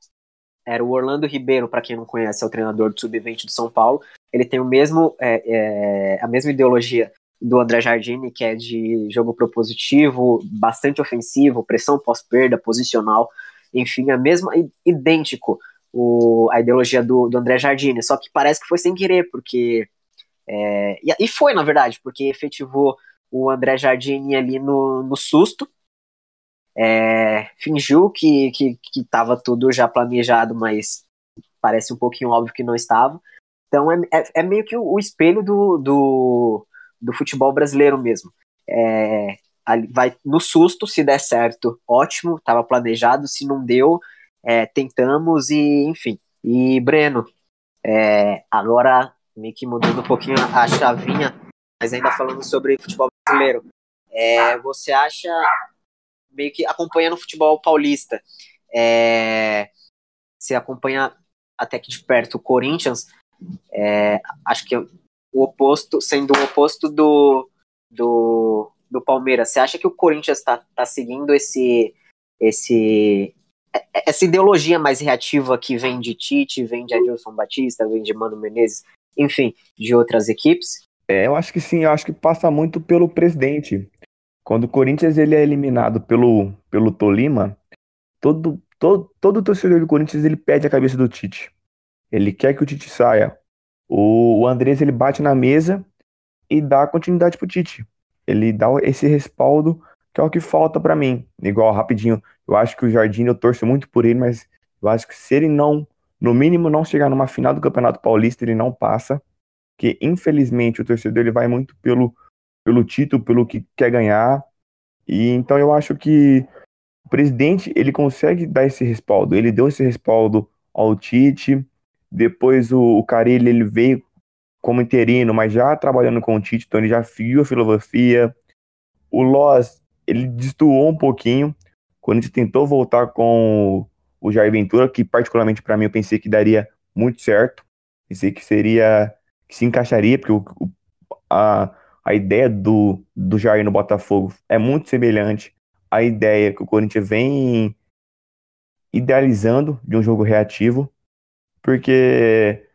S1: era o Orlando Ribeiro, para quem não conhece, é o treinador do sub-20 do São Paulo. Ele tem o mesmo, é, é, a mesma ideologia do André Jardine, que é de jogo propositivo, bastante ofensivo, pressão pós-perda, posicional, enfim, é mesmo idêntico o, a ideologia do, do André Jardine, só que parece que foi sem querer, porque. É, e, e foi, na verdade, porque efetivou o André Jardine ali no, no susto, é, fingiu que estava que, que tudo já planejado, mas parece um pouquinho óbvio que não estava. Então é, é, é meio que o, o espelho do, do, do, futebol brasileiro mesmo. É, vai no susto, se der certo, ótimo, estava planejado, se não deu, é, tentamos e enfim. E Breno, é, agora meio que mudando um pouquinho a chavinha, mas ainda falando sobre futebol brasileiro. É, você acha meio que acompanhando o futebol paulista. É, se acompanha até que de perto o Corinthians, é, acho que o oposto, sendo o oposto do, do, do Palmeiras. Você acha que o Corinthians está tá seguindo esse, esse, essa ideologia mais reativa que vem de Tite, vem de Adilson Batista, vem de Mano Menezes, enfim, de outras equipes?
S2: É, eu acho que sim, eu acho que passa muito pelo presidente. Quando o Corinthians ele é eliminado pelo, pelo Tolima, todo, todo, todo torcedor do Corinthians ele pede a cabeça do Tite. Ele quer que o Tite saia. O, o Andrés ele bate na mesa e dá continuidade pro Tite. Ele dá esse respaldo que é o que falta para mim. Igual, rapidinho, eu acho que o Jardim, eu torço muito por ele, mas eu acho que se ele não, no mínimo, não chegar numa final do Campeonato Paulista, ele não passa. Que infelizmente o torcedor ele vai muito pelo pelo título, pelo que quer ganhar. E então eu acho que o presidente ele consegue dar esse respaldo. Ele deu esse respaldo ao Tite. Depois o, o ele veio como interino, mas já trabalhando com o Tite, então ele já viu a filosofia. O Loss ele destoou um pouquinho quando gente tentou voltar com o Jair Ventura, que particularmente para mim eu pensei que daria muito certo. Pensei que seria, que se encaixaria, porque o, a, a ideia do, do Jair no Botafogo é muito semelhante à ideia que o Corinthians vem idealizando de um jogo reativo, porque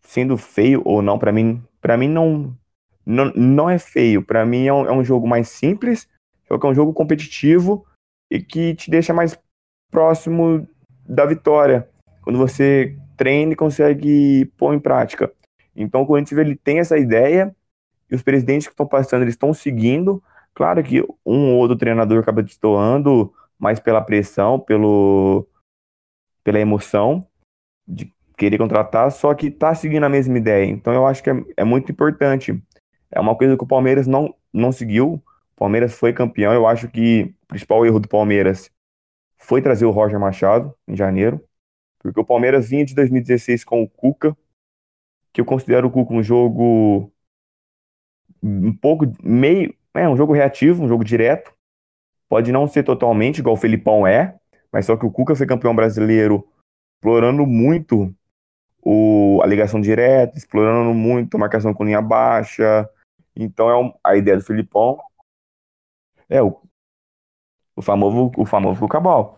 S2: sendo feio ou não, para mim, para mim não, não não é feio, para mim é um, é um jogo mais simples, só que é um jogo competitivo e que te deixa mais próximo da vitória, quando você treina e consegue pôr em prática. Então o Corinthians ele tem essa ideia e os presidentes que estão passando eles estão seguindo. Claro que um ou outro treinador acaba destoando mais pela pressão, pelo pela emoção de querer contratar, só que tá seguindo a mesma ideia. Então eu acho que é, é muito importante. É uma coisa que o Palmeiras não, não seguiu. O Palmeiras foi campeão. Eu acho que o principal erro do Palmeiras foi trazer o Roger Machado em janeiro, porque o Palmeiras vinha de 2016 com o Cuca, que eu considero o Cuca um jogo um pouco meio, é um jogo reativo, um jogo direto. Pode não ser totalmente igual o Felipão é, mas só que o Cuca foi campeão brasileiro explorando muito o, a ligação direta, explorando muito a marcação com linha baixa. Então é um, a ideia do Felipão é o, o famoso o famoso Cucabal.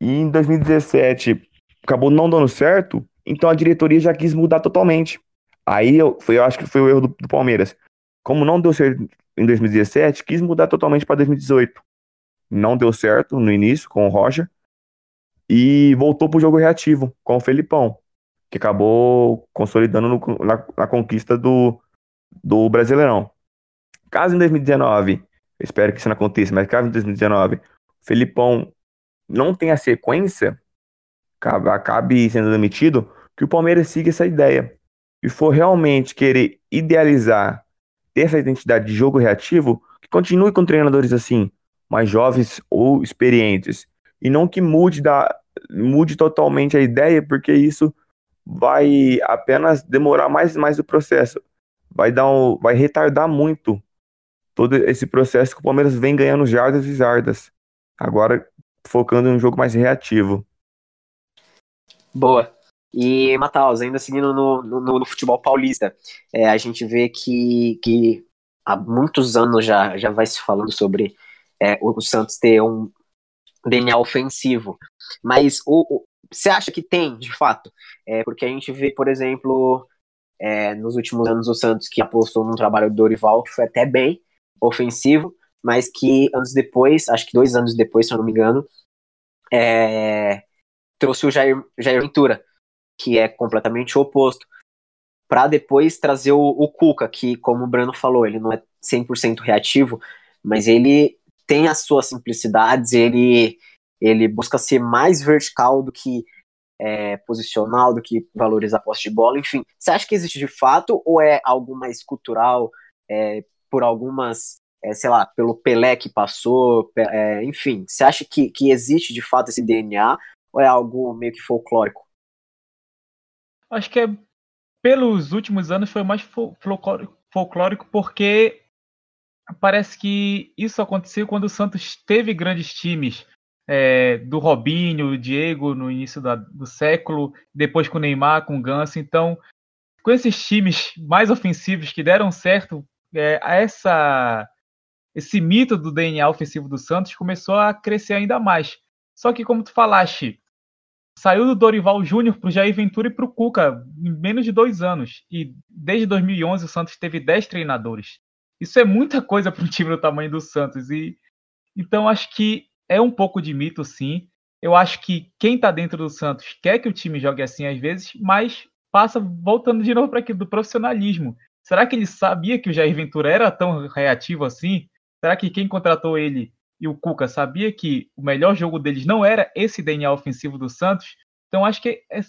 S2: E em 2017 acabou não dando certo, então a diretoria já quis mudar totalmente. Aí eu, foi, eu acho que foi o erro do, do Palmeiras. Como não deu certo em 2017, quis mudar totalmente para 2018. Não deu certo no início com o Roger e voltou para o jogo reativo com o Felipão, que acabou consolidando no, na, na, conquista do, do Brasileirão. Caso em 2019, espero que isso não aconteça, mas caso em 2019 o Felipão não tenha sequência, acabe sendo demitido, que o Palmeiras siga essa ideia e for realmente querer idealizar, ter essa identidade de jogo reativo, que continue com treinadores assim, mais jovens ou experientes, e não que mude, da, mude totalmente a ideia, porque isso vai apenas demorar mais e mais o processo. Vai, dar um, vai retardar muito todo esse processo que o Palmeiras vem ganhando jardas e jardas. Agora focando em um jogo mais reativo.
S1: Boa. E, Mataus, ainda seguindo no, no, no futebol paulista, é, a gente vê que, que há muitos anos já, já vai se falando sobre é, o Santos ter um, DNA ofensivo. Mas o, você acha que tem, de fato? É, porque a gente vê, por exemplo, é, nos últimos anos o Santos que apostou num trabalho do Dorival, que foi até bem ofensivo, mas que anos depois, acho que dois anos depois, se eu não me engano, é, trouxe o Jair, Jair Ventura, que é completamente o oposto, para depois trazer o, Cuca, que, como o Brano falou, ele não é 100% reativo, mas ele tem as suas simplicidades, ele, ele busca ser mais vertical do que é, posicional, do que valorizar a posse de bola, enfim. Você acha que existe de fato ou é algo mais cultural, é, por algumas, é, sei lá, pelo Pelé que passou, é, enfim. Você acha que, que existe de fato esse DNA ou é algo meio que folclórico?
S3: Acho que é, pelos últimos anos foi mais folclórico porque parece que isso aconteceu quando o Santos teve grandes times. É, do Robinho, Diego no início da, do século, depois com o Neymar, com o Ganso. Então, com esses times mais ofensivos que deram certo, é, essa, esse mito do DNA ofensivo do Santos começou a crescer ainda mais. Só que, como tu falaste, saiu do Dorival Júnior para o Jair Ventura e para o Cuca em menos de dois anos. E desde 2011 o Santos teve dez treinadores. Isso é muita coisa para um time do tamanho do Santos. E então acho que é um pouco de mito, sim. Eu acho que quem está dentro do Santos quer que o time jogue assim às vezes, mas passa voltando de novo para aquilo do profissionalismo. Será que ele sabia que o Jair Ventura era tão reativo assim? Será que quem contratou ele e o Cuca sabia que o melhor jogo deles não era esse DNA ofensivo do Santos? Então acho que é,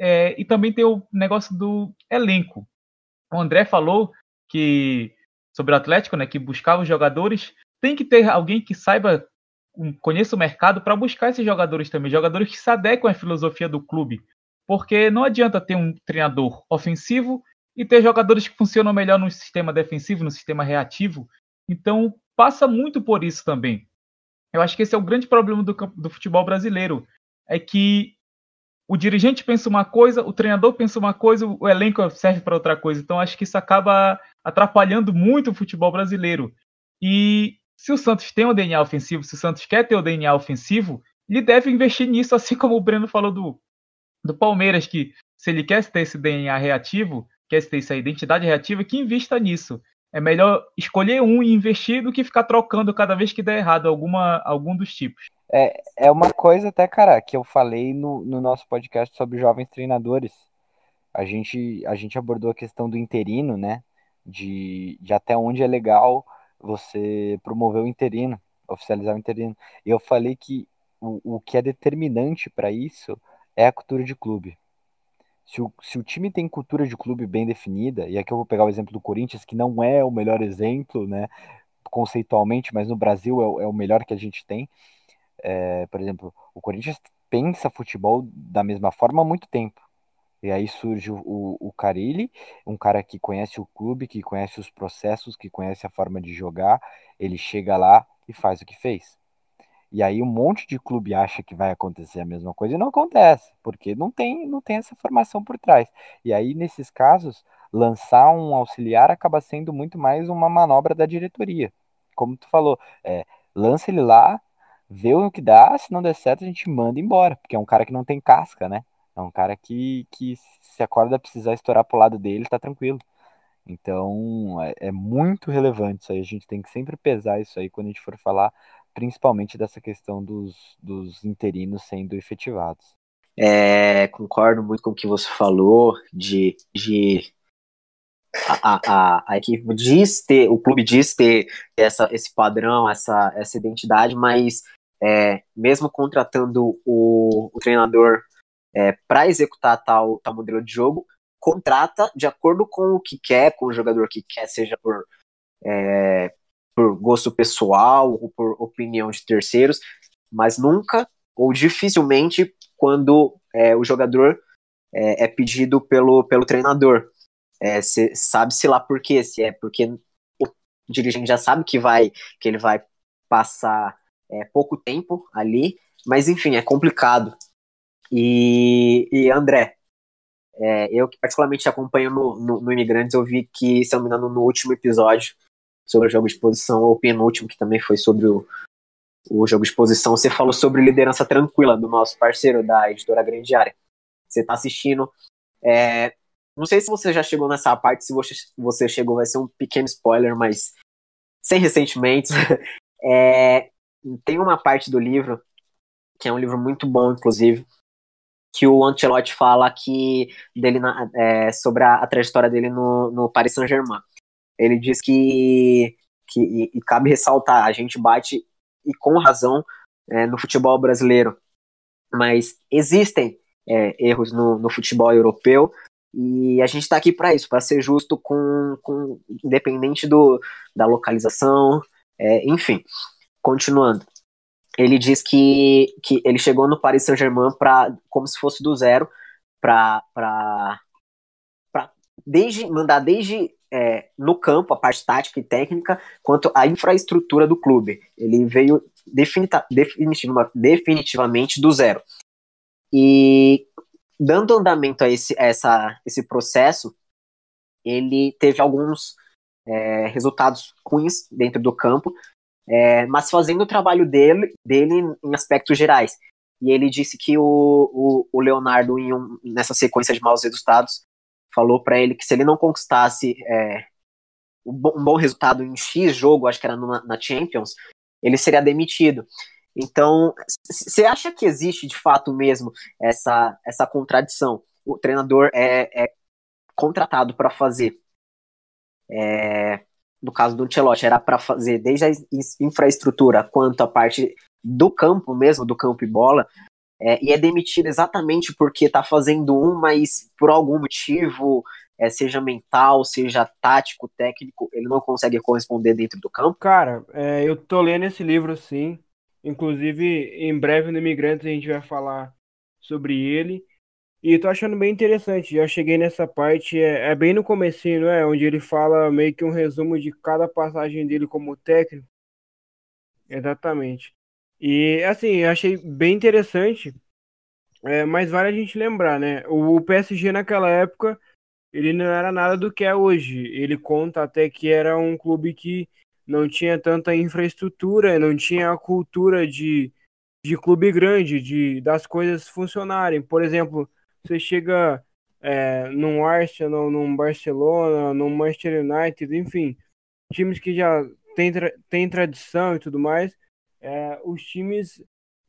S3: é, e também tem o negócio do elenco. O André falou que sobre o Atlético, né, que buscava os jogadores, tem que ter alguém que saiba, conheça o mercado para buscar esses jogadores também, jogadores que se adequam à filosofia do clube. Porque não adianta ter um treinador ofensivo e ter jogadores que funcionam melhor no sistema defensivo, no sistema reativo. Então, passa muito por isso também. Eu acho que esse é o grande problema do, do futebol brasileiro. é que o dirigente pensa uma coisa, o treinador pensa uma coisa, o elenco serve para outra coisa. Então acho que isso acaba atrapalhando muito o futebol brasileiro. E se o Santos tem o DNA ofensivo, se o Santos quer ter o DNA ofensivo, ele deve investir nisso, assim como o Breno falou do, do Palmeiras, que se ele quer ter esse DNA reativo, quer ter essa identidade reativa, que invista nisso. É melhor escolher um e investir do que ficar trocando cada vez que der errado alguma, algum dos tipos.
S4: É, é uma coisa até, cara, que eu falei no, no nosso podcast sobre jovens treinadores. A gente, a gente abordou a questão do interino, né? De, de até onde é legal você promover o interino, oficializar o interino. E eu falei que o, o que é determinante para isso é a cultura de clube. Se o, se o time tem cultura de clube bem definida, e aqui eu vou pegar o exemplo do Corinthians, que não é o melhor exemplo, né, conceitualmente, mas no Brasil é, é o melhor que a gente tem. É, por exemplo, o Corinthians pensa futebol da mesma forma há muito tempo. E aí surge o, o Carilli, um cara que conhece o clube, que conhece os processos, que conhece a forma de jogar. Ele chega lá e faz o que fez. E aí um monte de clube acha que vai acontecer a mesma coisa e não acontece, porque não tem, não tem essa formação por trás. E aí, nesses casos, lançar um auxiliar acaba sendo muito mais uma manobra da diretoria. Como tu falou, é, lança ele lá, vê o que dá, se não der certo, a gente manda embora, porque é um cara que não tem casca, né? É um cara que, que se a corda precisar estourar pro lado dele, tá tranquilo. Então, é, é muito relevante isso aí. A gente tem que sempre pesar isso aí quando a gente for falar principalmente dessa questão dos, dos interinos sendo efetivados.
S1: É, concordo muito com o que você falou de, de a, a, a, equipe diz ter, o clube diz ter essa, esse padrão, essa, essa identidade, mas é, mesmo contratando o, o treinador é, para executar tal, tal modelo de jogo, contrata de acordo com o que quer, com o jogador que quer, seja por é, por gosto pessoal ou por opinião de terceiros, mas nunca ou dificilmente quando é, o jogador é, é, pedido pelo, pelo treinador. É, Sabe-se lá por quê, se é porque o dirigente já sabe que vai que ele vai passar é, pouco tempo ali, mas enfim, é complicado. E, e André, é, eu que particularmente acompanho no, no, no Imigrantes, eu vi que, se não me engano, no último episódio sobre o jogo de posição, ou o penúltimo, que também foi sobre o, o jogo de posição, você falou sobre liderança tranquila do nosso parceiro da editora Grande Área. Você está assistindo. É, não sei se você já chegou nessa parte, se você, você chegou, vai ser um pequeno spoiler, mas sem ressentimentos. É, tem uma parte do livro, que é um livro muito bom, inclusive, que o Ancelotti fala que dele na, é, sobre a, a, trajetória dele no, no Paris Saint-Germain ele diz que, que e, e, cabe ressaltar, a gente bate, e com razão, é, no futebol brasileiro, mas existem é, erros no, no futebol europeu, e a gente está aqui para isso, para ser justo com, com independente do, da localização, é, enfim. Continuando, ele diz que, que ele chegou no Paris Saint-Germain para como se fosse do zero, para desde mandar desde é, no campo, a parte tática e técnica, quanto a infraestrutura do clube. Ele veio definitiva, definitiva, definitivamente do zero. E dando andamento a esse, essa, esse processo, ele teve alguns é, resultados ruins dentro do campo, é, mas fazendo o trabalho dele, dele em aspectos gerais. E ele disse que o, o, o Leonardo, um, nessa sequência de maus resultados, falou para ele que se ele não conquistasse é, um, bom, resultado em X jogo, acho que era na, na Champions, ele seria demitido. Então, você acha que existe de fato mesmo essa, essa contradição? O treinador é, é contratado para fazer, é, no caso do Ancelotti, era para fazer desde a infraestrutura quanto a parte do campo mesmo, do campo e bola, é, e é demitido exatamente porque está fazendo um, mas por algum motivo, é, seja mental, seja tático, técnico, ele não consegue corresponder dentro do campo?
S5: Cara, é, eu tô lendo esse livro sim. Inclusive, em breve no Imigrantes a gente vai falar sobre ele. E tô achando bem interessante. Já cheguei nessa parte, é, é bem no comecinho, não é? Onde ele fala meio que um resumo de cada passagem dele como técnico. Exatamente. E assim, eu achei bem interessante É, mas vale a gente lembrar, né? O PSG naquela época, ele não era nada do que é hoje. Ele conta até que era um clube que não tinha tanta infraestrutura, não tinha a cultura de, de clube grande, de das coisas funcionarem. Por exemplo, você chega é, num Arsenal, num Barcelona, num Manchester United, enfim, times que já têm, têm tradição e tudo mais, é, os times,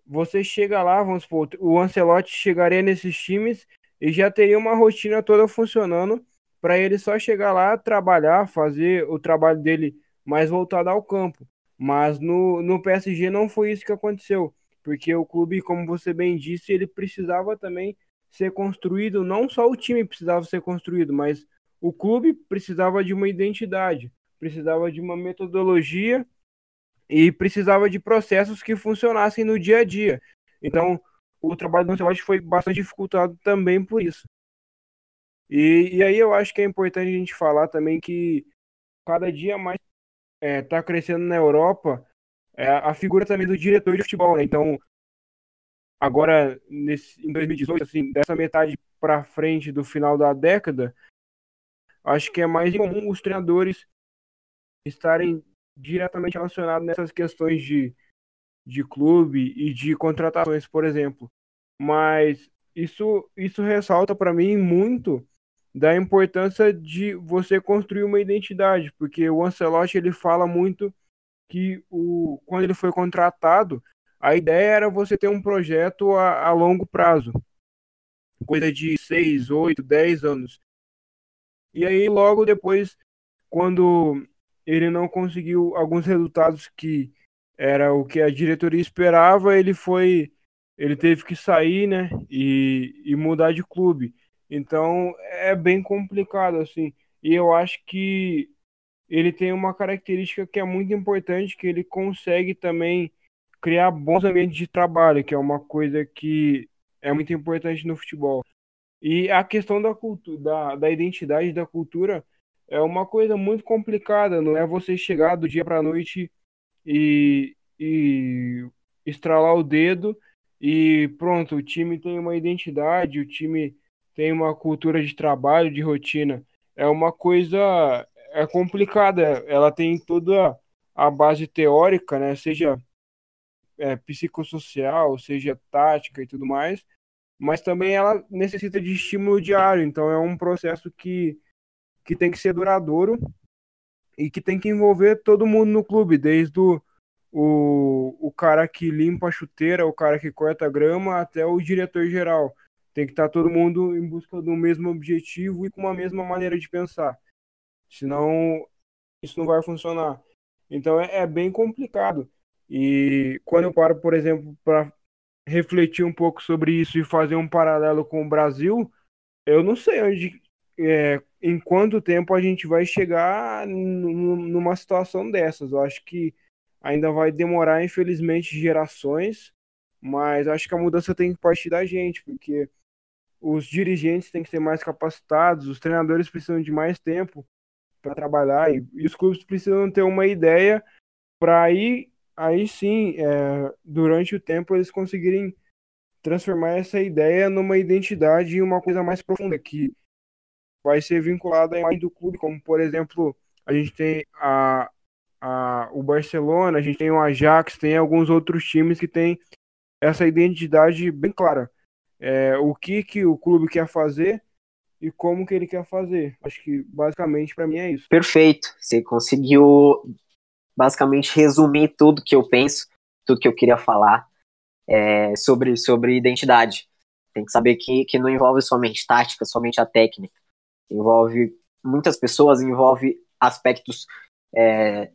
S5: você chega lá, vamos supor, o Ancelotti chegaria nesses times e já teria uma rotina toda funcionando para ele só chegar lá, trabalhar, fazer o trabalho dele mais voltado ao campo. Mas no, no PSG não foi isso que aconteceu, porque o clube, como você bem disse, ele precisava também ser construído, não só o time precisava ser construído, mas o clube precisava de uma identidade, precisava de uma metodologia e precisava de processos que funcionassem no dia a dia. Então, o trabalho do Ancelotti foi bastante dificultado também por isso. E, e aí eu acho que é importante a gente falar também que cada dia mais está é, crescendo na Europa é, a figura também do diretor de futebol, né? Então, agora nesse, em 2018, assim, dessa metade para frente do final da década, acho que é mais comum os treinadores estarem diretamente relacionados nessas questões de, de clube e de contratações, por exemplo. Mas isso, isso ressalta para mim muito da importância de você construir uma identidade, porque o Ancelotti ele fala muito que o, quando ele foi contratado, a ideia era você ter um projeto a, a longo prazo, coisa de 6, 8, 10 anos. E aí, logo depois, quando ele não conseguiu alguns resultados que era o que a diretoria esperava, ele foi. Ele teve que sair, né? E, e mudar de clube. Então é bem complicado, assim. E eu acho que ele tem uma característica que é muito importante, que ele consegue também criar bons ambientes de trabalho, que é uma coisa que é muito importante no futebol. E a questão da cultura, da, da identidade da cultura é uma coisa muito complicada, não é você chegar do dia para a noite e, e estralar o dedo e pronto, o time tem uma identidade, o time tem uma cultura de trabalho, de rotina. É uma coisa é complicada, ela tem toda a base teórica, né, seja é, psicossocial, seja tática e tudo mais, mas também ela necessita de estímulo diário, então é um processo que, que tem que ser duradouro e que tem que envolver todo mundo no clube, desde o, o, o cara que limpa a chuteira, o cara que corta a grama, até o diretor geral. Tem que estar todo mundo em busca do mesmo objetivo e com uma mesma maneira de pensar. Senão, isso não vai funcionar. Então é, é bem complicado. E quando eu paro, por exemplo, para refletir um pouco sobre isso e fazer um paralelo com o Brasil, eu não sei onde, é, em quanto tempo a gente vai chegar numa situação dessas. Eu acho que ainda vai demorar, infelizmente, gerações, mas acho que a mudança tem que partir da gente, porque os dirigentes têm que ser mais capacitados, os treinadores precisam de mais tempo para trabalhar e, e, os clubes precisam ter uma ideia para aí aí sim, é, durante o tempo, eles conseguirem transformar essa ideia numa identidade e uma coisa mais profunda, que vai ser vinculada à imagem do clube, como por exemplo, a gente tem a, a, o Barcelona, a gente tem o Ajax, tem alguns outros times que têm essa identidade bem clara. É, o que, que o clube quer fazer e como que ele quer fazer. Acho que basicamente para mim é isso.
S1: Perfeito. Você conseguiu basicamente resumir tudo que eu penso, tudo que eu queria falar é, sobre, sobre identidade. Tem que saber que, que não envolve somente tática, somente a técnica. Envolve muitas pessoas, envolve aspectos é,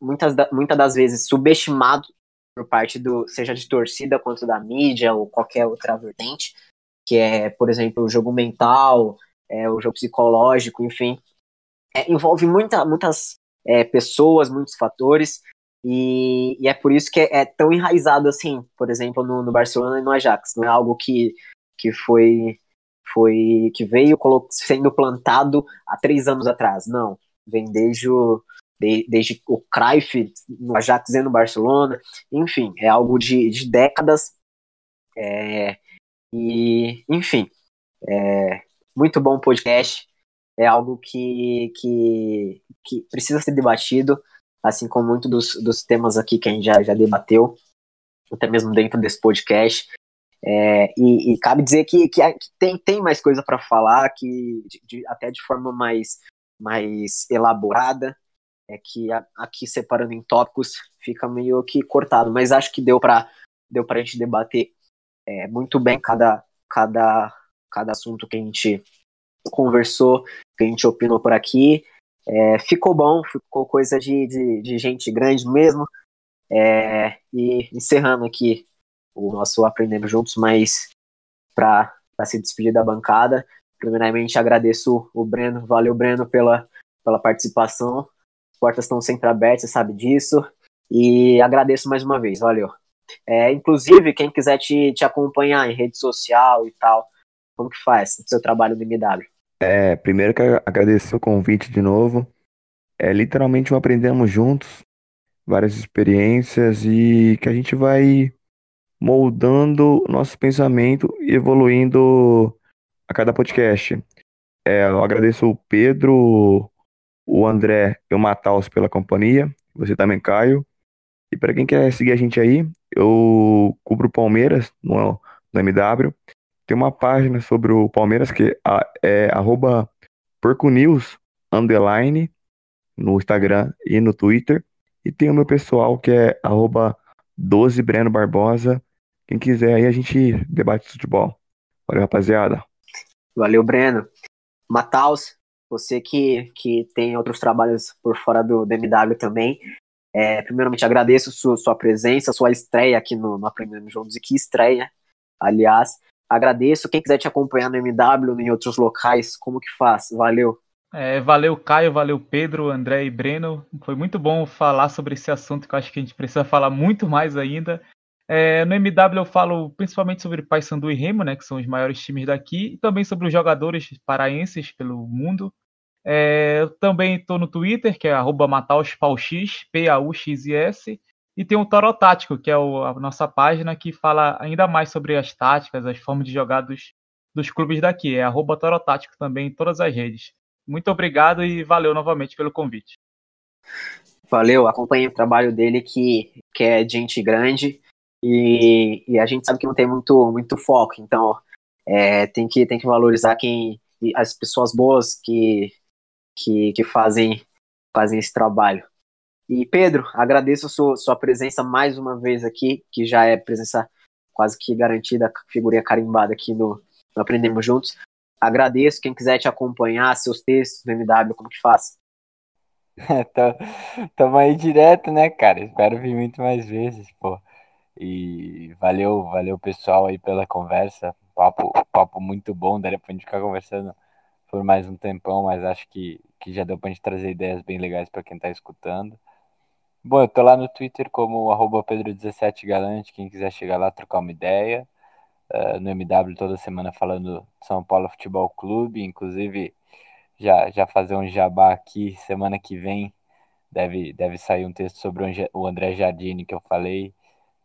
S1: muitas, muitas das vezes subestimados por parte do, seja de torcida quanto da mídia ou qualquer outra vertente, que é, por exemplo, o jogo mental, é, o jogo psicológico, enfim. É, envolve muita, muitas é, pessoas, muitos fatores, e, e, é por isso que é, é tão enraizado assim, por exemplo, no, no, Barcelona e no Ajax. Não é algo que, que foi, foi que veio sendo plantado há três anos atrás. Não, vem desde o, de, desde o Cruyff no Ajax e no Barcelona. Enfim, é algo de, de décadas. É, E, enfim, é, muito bom podcast. É algo que, que, que precisa ser debatido, assim como muito dos, dos temas aqui que a gente já, já debateu, até mesmo dentro desse podcast. É, e, e, cabe dizer que, que, tem, tem mais coisa para falar, que de, de, até de forma mais, mais elaborada, é que a, aqui separando em tópicos fica meio que cortado, mas acho que deu para deu a gente debater é, muito bem cada, cada, cada assunto que a gente conversou, que a gente opinou por aqui. É, ficou bom, ficou coisa de, de, de gente grande mesmo. É, e encerrando aqui o nosso Aprendendo Juntos, mas para se despedir da bancada, primeiramente agradeço o Breno, valeu Breno pela, pela participação, as portas estão sempre abertas, você sabe disso, e agradeço mais uma vez, valeu. É, inclusive, quem quiser te, te acompanhar em rede social e tal, como que faz o seu trabalho no MW?
S2: É, primeiro quero agradecer o convite de novo. É literalmente aprendemos juntos, várias experiências e que a gente vai moldando nosso pensamento e evoluindo a cada podcast. É, eu agradeço o Pedro, o André e o Mataus pela companhia, você também, Caio. E para quem quer seguir a gente aí, eu cubro Palmeiras no, no MW. Tem uma página sobre o Palmeiras que é, é arroba porconews, underline, no Instagram e no Twitter. E tem o meu pessoal que é arroba 12 Breno Barbosa. Quem quiser aí a gente debate futebol. Valeu, rapaziada.
S1: Valeu, Breno. Mataus, você que, que tem outros trabalhos por fora do, do MW também. É, primeiramente, agradeço sua, sua presença, sua estreia aqui no, no Aprendendo Juntos. E que estreia, aliás. Agradeço. Quem quiser te acompanhar no MW, em outros locais, como que faz? Valeu.
S3: É, valeu, Caio, valeu, Pedro, André e Breno. Foi muito bom falar sobre esse assunto que eu acho que a gente precisa falar muito mais ainda. É, no MW eu falo principalmente sobre Paysandu e Remo, né, que são os maiores times daqui, e também sobre os jogadores paraenses pelo mundo. É, eu também estou no Twitter, que é @matauspaux, P-A-U-X-I-S, e tem o Toro Tático, que é o, a nossa página que fala ainda mais sobre as táticas, as formas de jogar dos, dos clubes daqui. É arroba Toro Tático também em todas as redes. Muito obrigado e valeu novamente pelo convite.
S1: Valeu, acompanhe o trabalho dele que, que é gente grande e, e, a gente sabe que não tem muito, muito foco, então é, tem, que, tem que valorizar quem as pessoas boas que, que, que fazem, fazem esse trabalho. E Pedro, agradeço sua, sua presença mais uma vez aqui, que já é presença quase que garantida, figurinha carimbada aqui no, no Aprendemos Juntos. Agradeço, quem quiser te acompanhar, seus textos no MW, como que faz?
S4: Tamo aí direto, né, cara? Espero vir muito mais vezes, pô. E valeu, valeu pessoal aí pela conversa. Papo, papo muito bom, daria pra gente ficar conversando por mais um tempão, mas acho que, que já deu pra gente trazer ideias bem legais para quem tá escutando. Bom, eu tô lá no Twitter como Pedro17Galante, quem quiser chegar lá trocar uma ideia. Uh, no MW toda semana falando São Paulo Futebol Clube, inclusive já, já fazer um jabá aqui, semana que vem deve, deve sair um texto sobre o André Jardine que eu falei,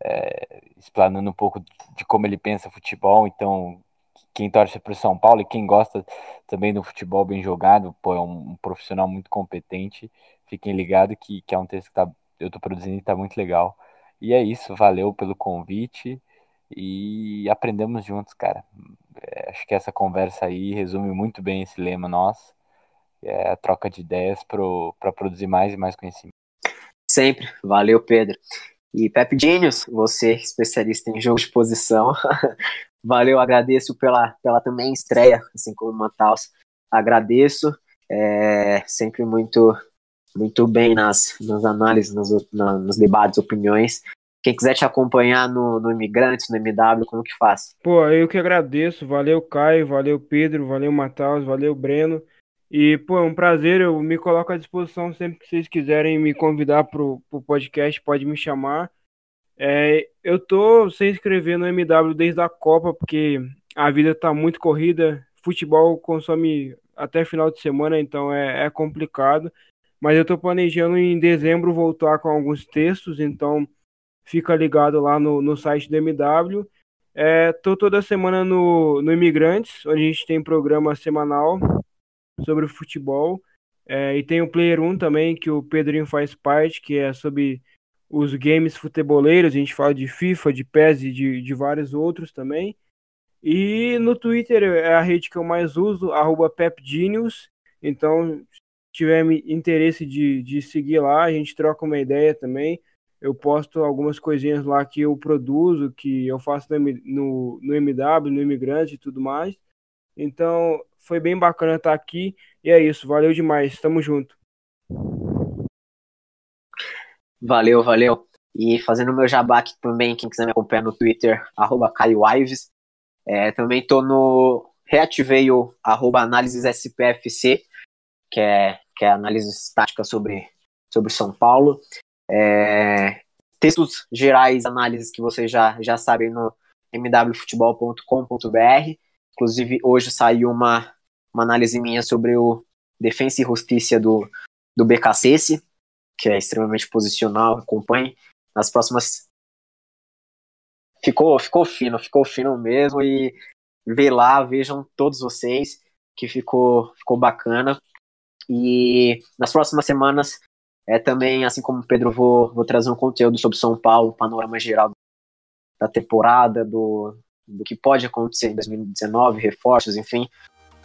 S4: é, explanando um pouco de como ele pensa futebol. Então, quem torce para o São Paulo e quem gosta também do futebol bem jogado, pô, é um, um profissional muito competente. Fiquem ligados que, que é um texto que tá, eu estou produzindo e está muito legal. E é isso, valeu pelo convite e aprendemos juntos, cara. É, acho que essa conversa aí resume muito bem esse lema nosso, é a troca de ideias para produzir mais e mais conhecimento.
S1: Sempre, valeu Pedro. E Pepe Genius, você especialista em jogo de posição, valeu, agradeço pela, pela também estreia, assim como o Mataus, agradeço, é, sempre muito muito bem nas, nas análises, nas, na, nos debates, opiniões. Quem quiser te acompanhar no, no Imigrantes, no MW, como que faz?
S5: Pô, eu que agradeço. Valeu, Caio, valeu, Pedro, valeu, Mataus, valeu, Breno. E, pô, é um prazer, eu me coloco à disposição sempre que vocês quiserem me convidar pro, pro podcast, pode me chamar. É, eu tô sem inscrever no MW desde a Copa, porque a vida tá muito corrida, futebol consome até final de semana, então é, é complicado. Mas eu tô planejando em dezembro voltar com alguns textos, então fica ligado lá no, no site do MW. É, tô toda semana no, no Imigrantes, onde a gente tem programa semanal sobre futebol. É, e tem o Player 1 também, que o Pedrinho faz parte, que é sobre os games futeboleiros. A gente fala de FIFA, de PES e de, de vários outros também. E no Twitter é a rede que eu mais uso, PepGenius. Então, se tiver interesse de, de seguir lá, a gente troca uma ideia também. Eu posto algumas coisinhas lá que eu produzo, que eu faço no, no, no MW, no Imigrante e tudo mais. Então, foi bem bacana estar aqui. E é isso, valeu demais. Tamo junto.
S1: Valeu, valeu. E fazendo meu jabá aqui também, quem quiser me acompanhar no Twitter, arroba Caio Ives. É, também tô no. Reativei o arroba análises SPFC, que é, que é análise estática sobre, sobre São Paulo. É, textos gerais, análises que vocês já, já sabem no mwfutebol.com.br. Inclusive, hoje saiu uma, uma análise minha sobre o Defensa e Justiça do, do BKC, que é extremamente posicional, acompanhe. Nas próximas ficou, ficou fino, ficou fino mesmo e vê lá, vejam todos vocês que ficou, ficou bacana. E nas próximas semanas é também, assim como o Pedro, vou, vou trazer um conteúdo sobre São Paulo, panorama geral da temporada, do, do que pode acontecer em 2019, reforços, enfim.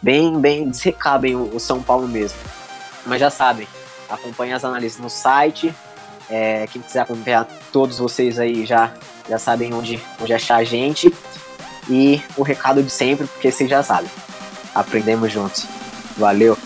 S1: Bem, bem, desrecabem o, o São Paulo mesmo. Mas já sabem, acompanhem as análises no site. É, quem quiser acompanhar todos vocês aí já já sabem onde, onde achar a gente. E o recado de sempre, porque vocês já sabem. Aprendemos juntos. Valeu!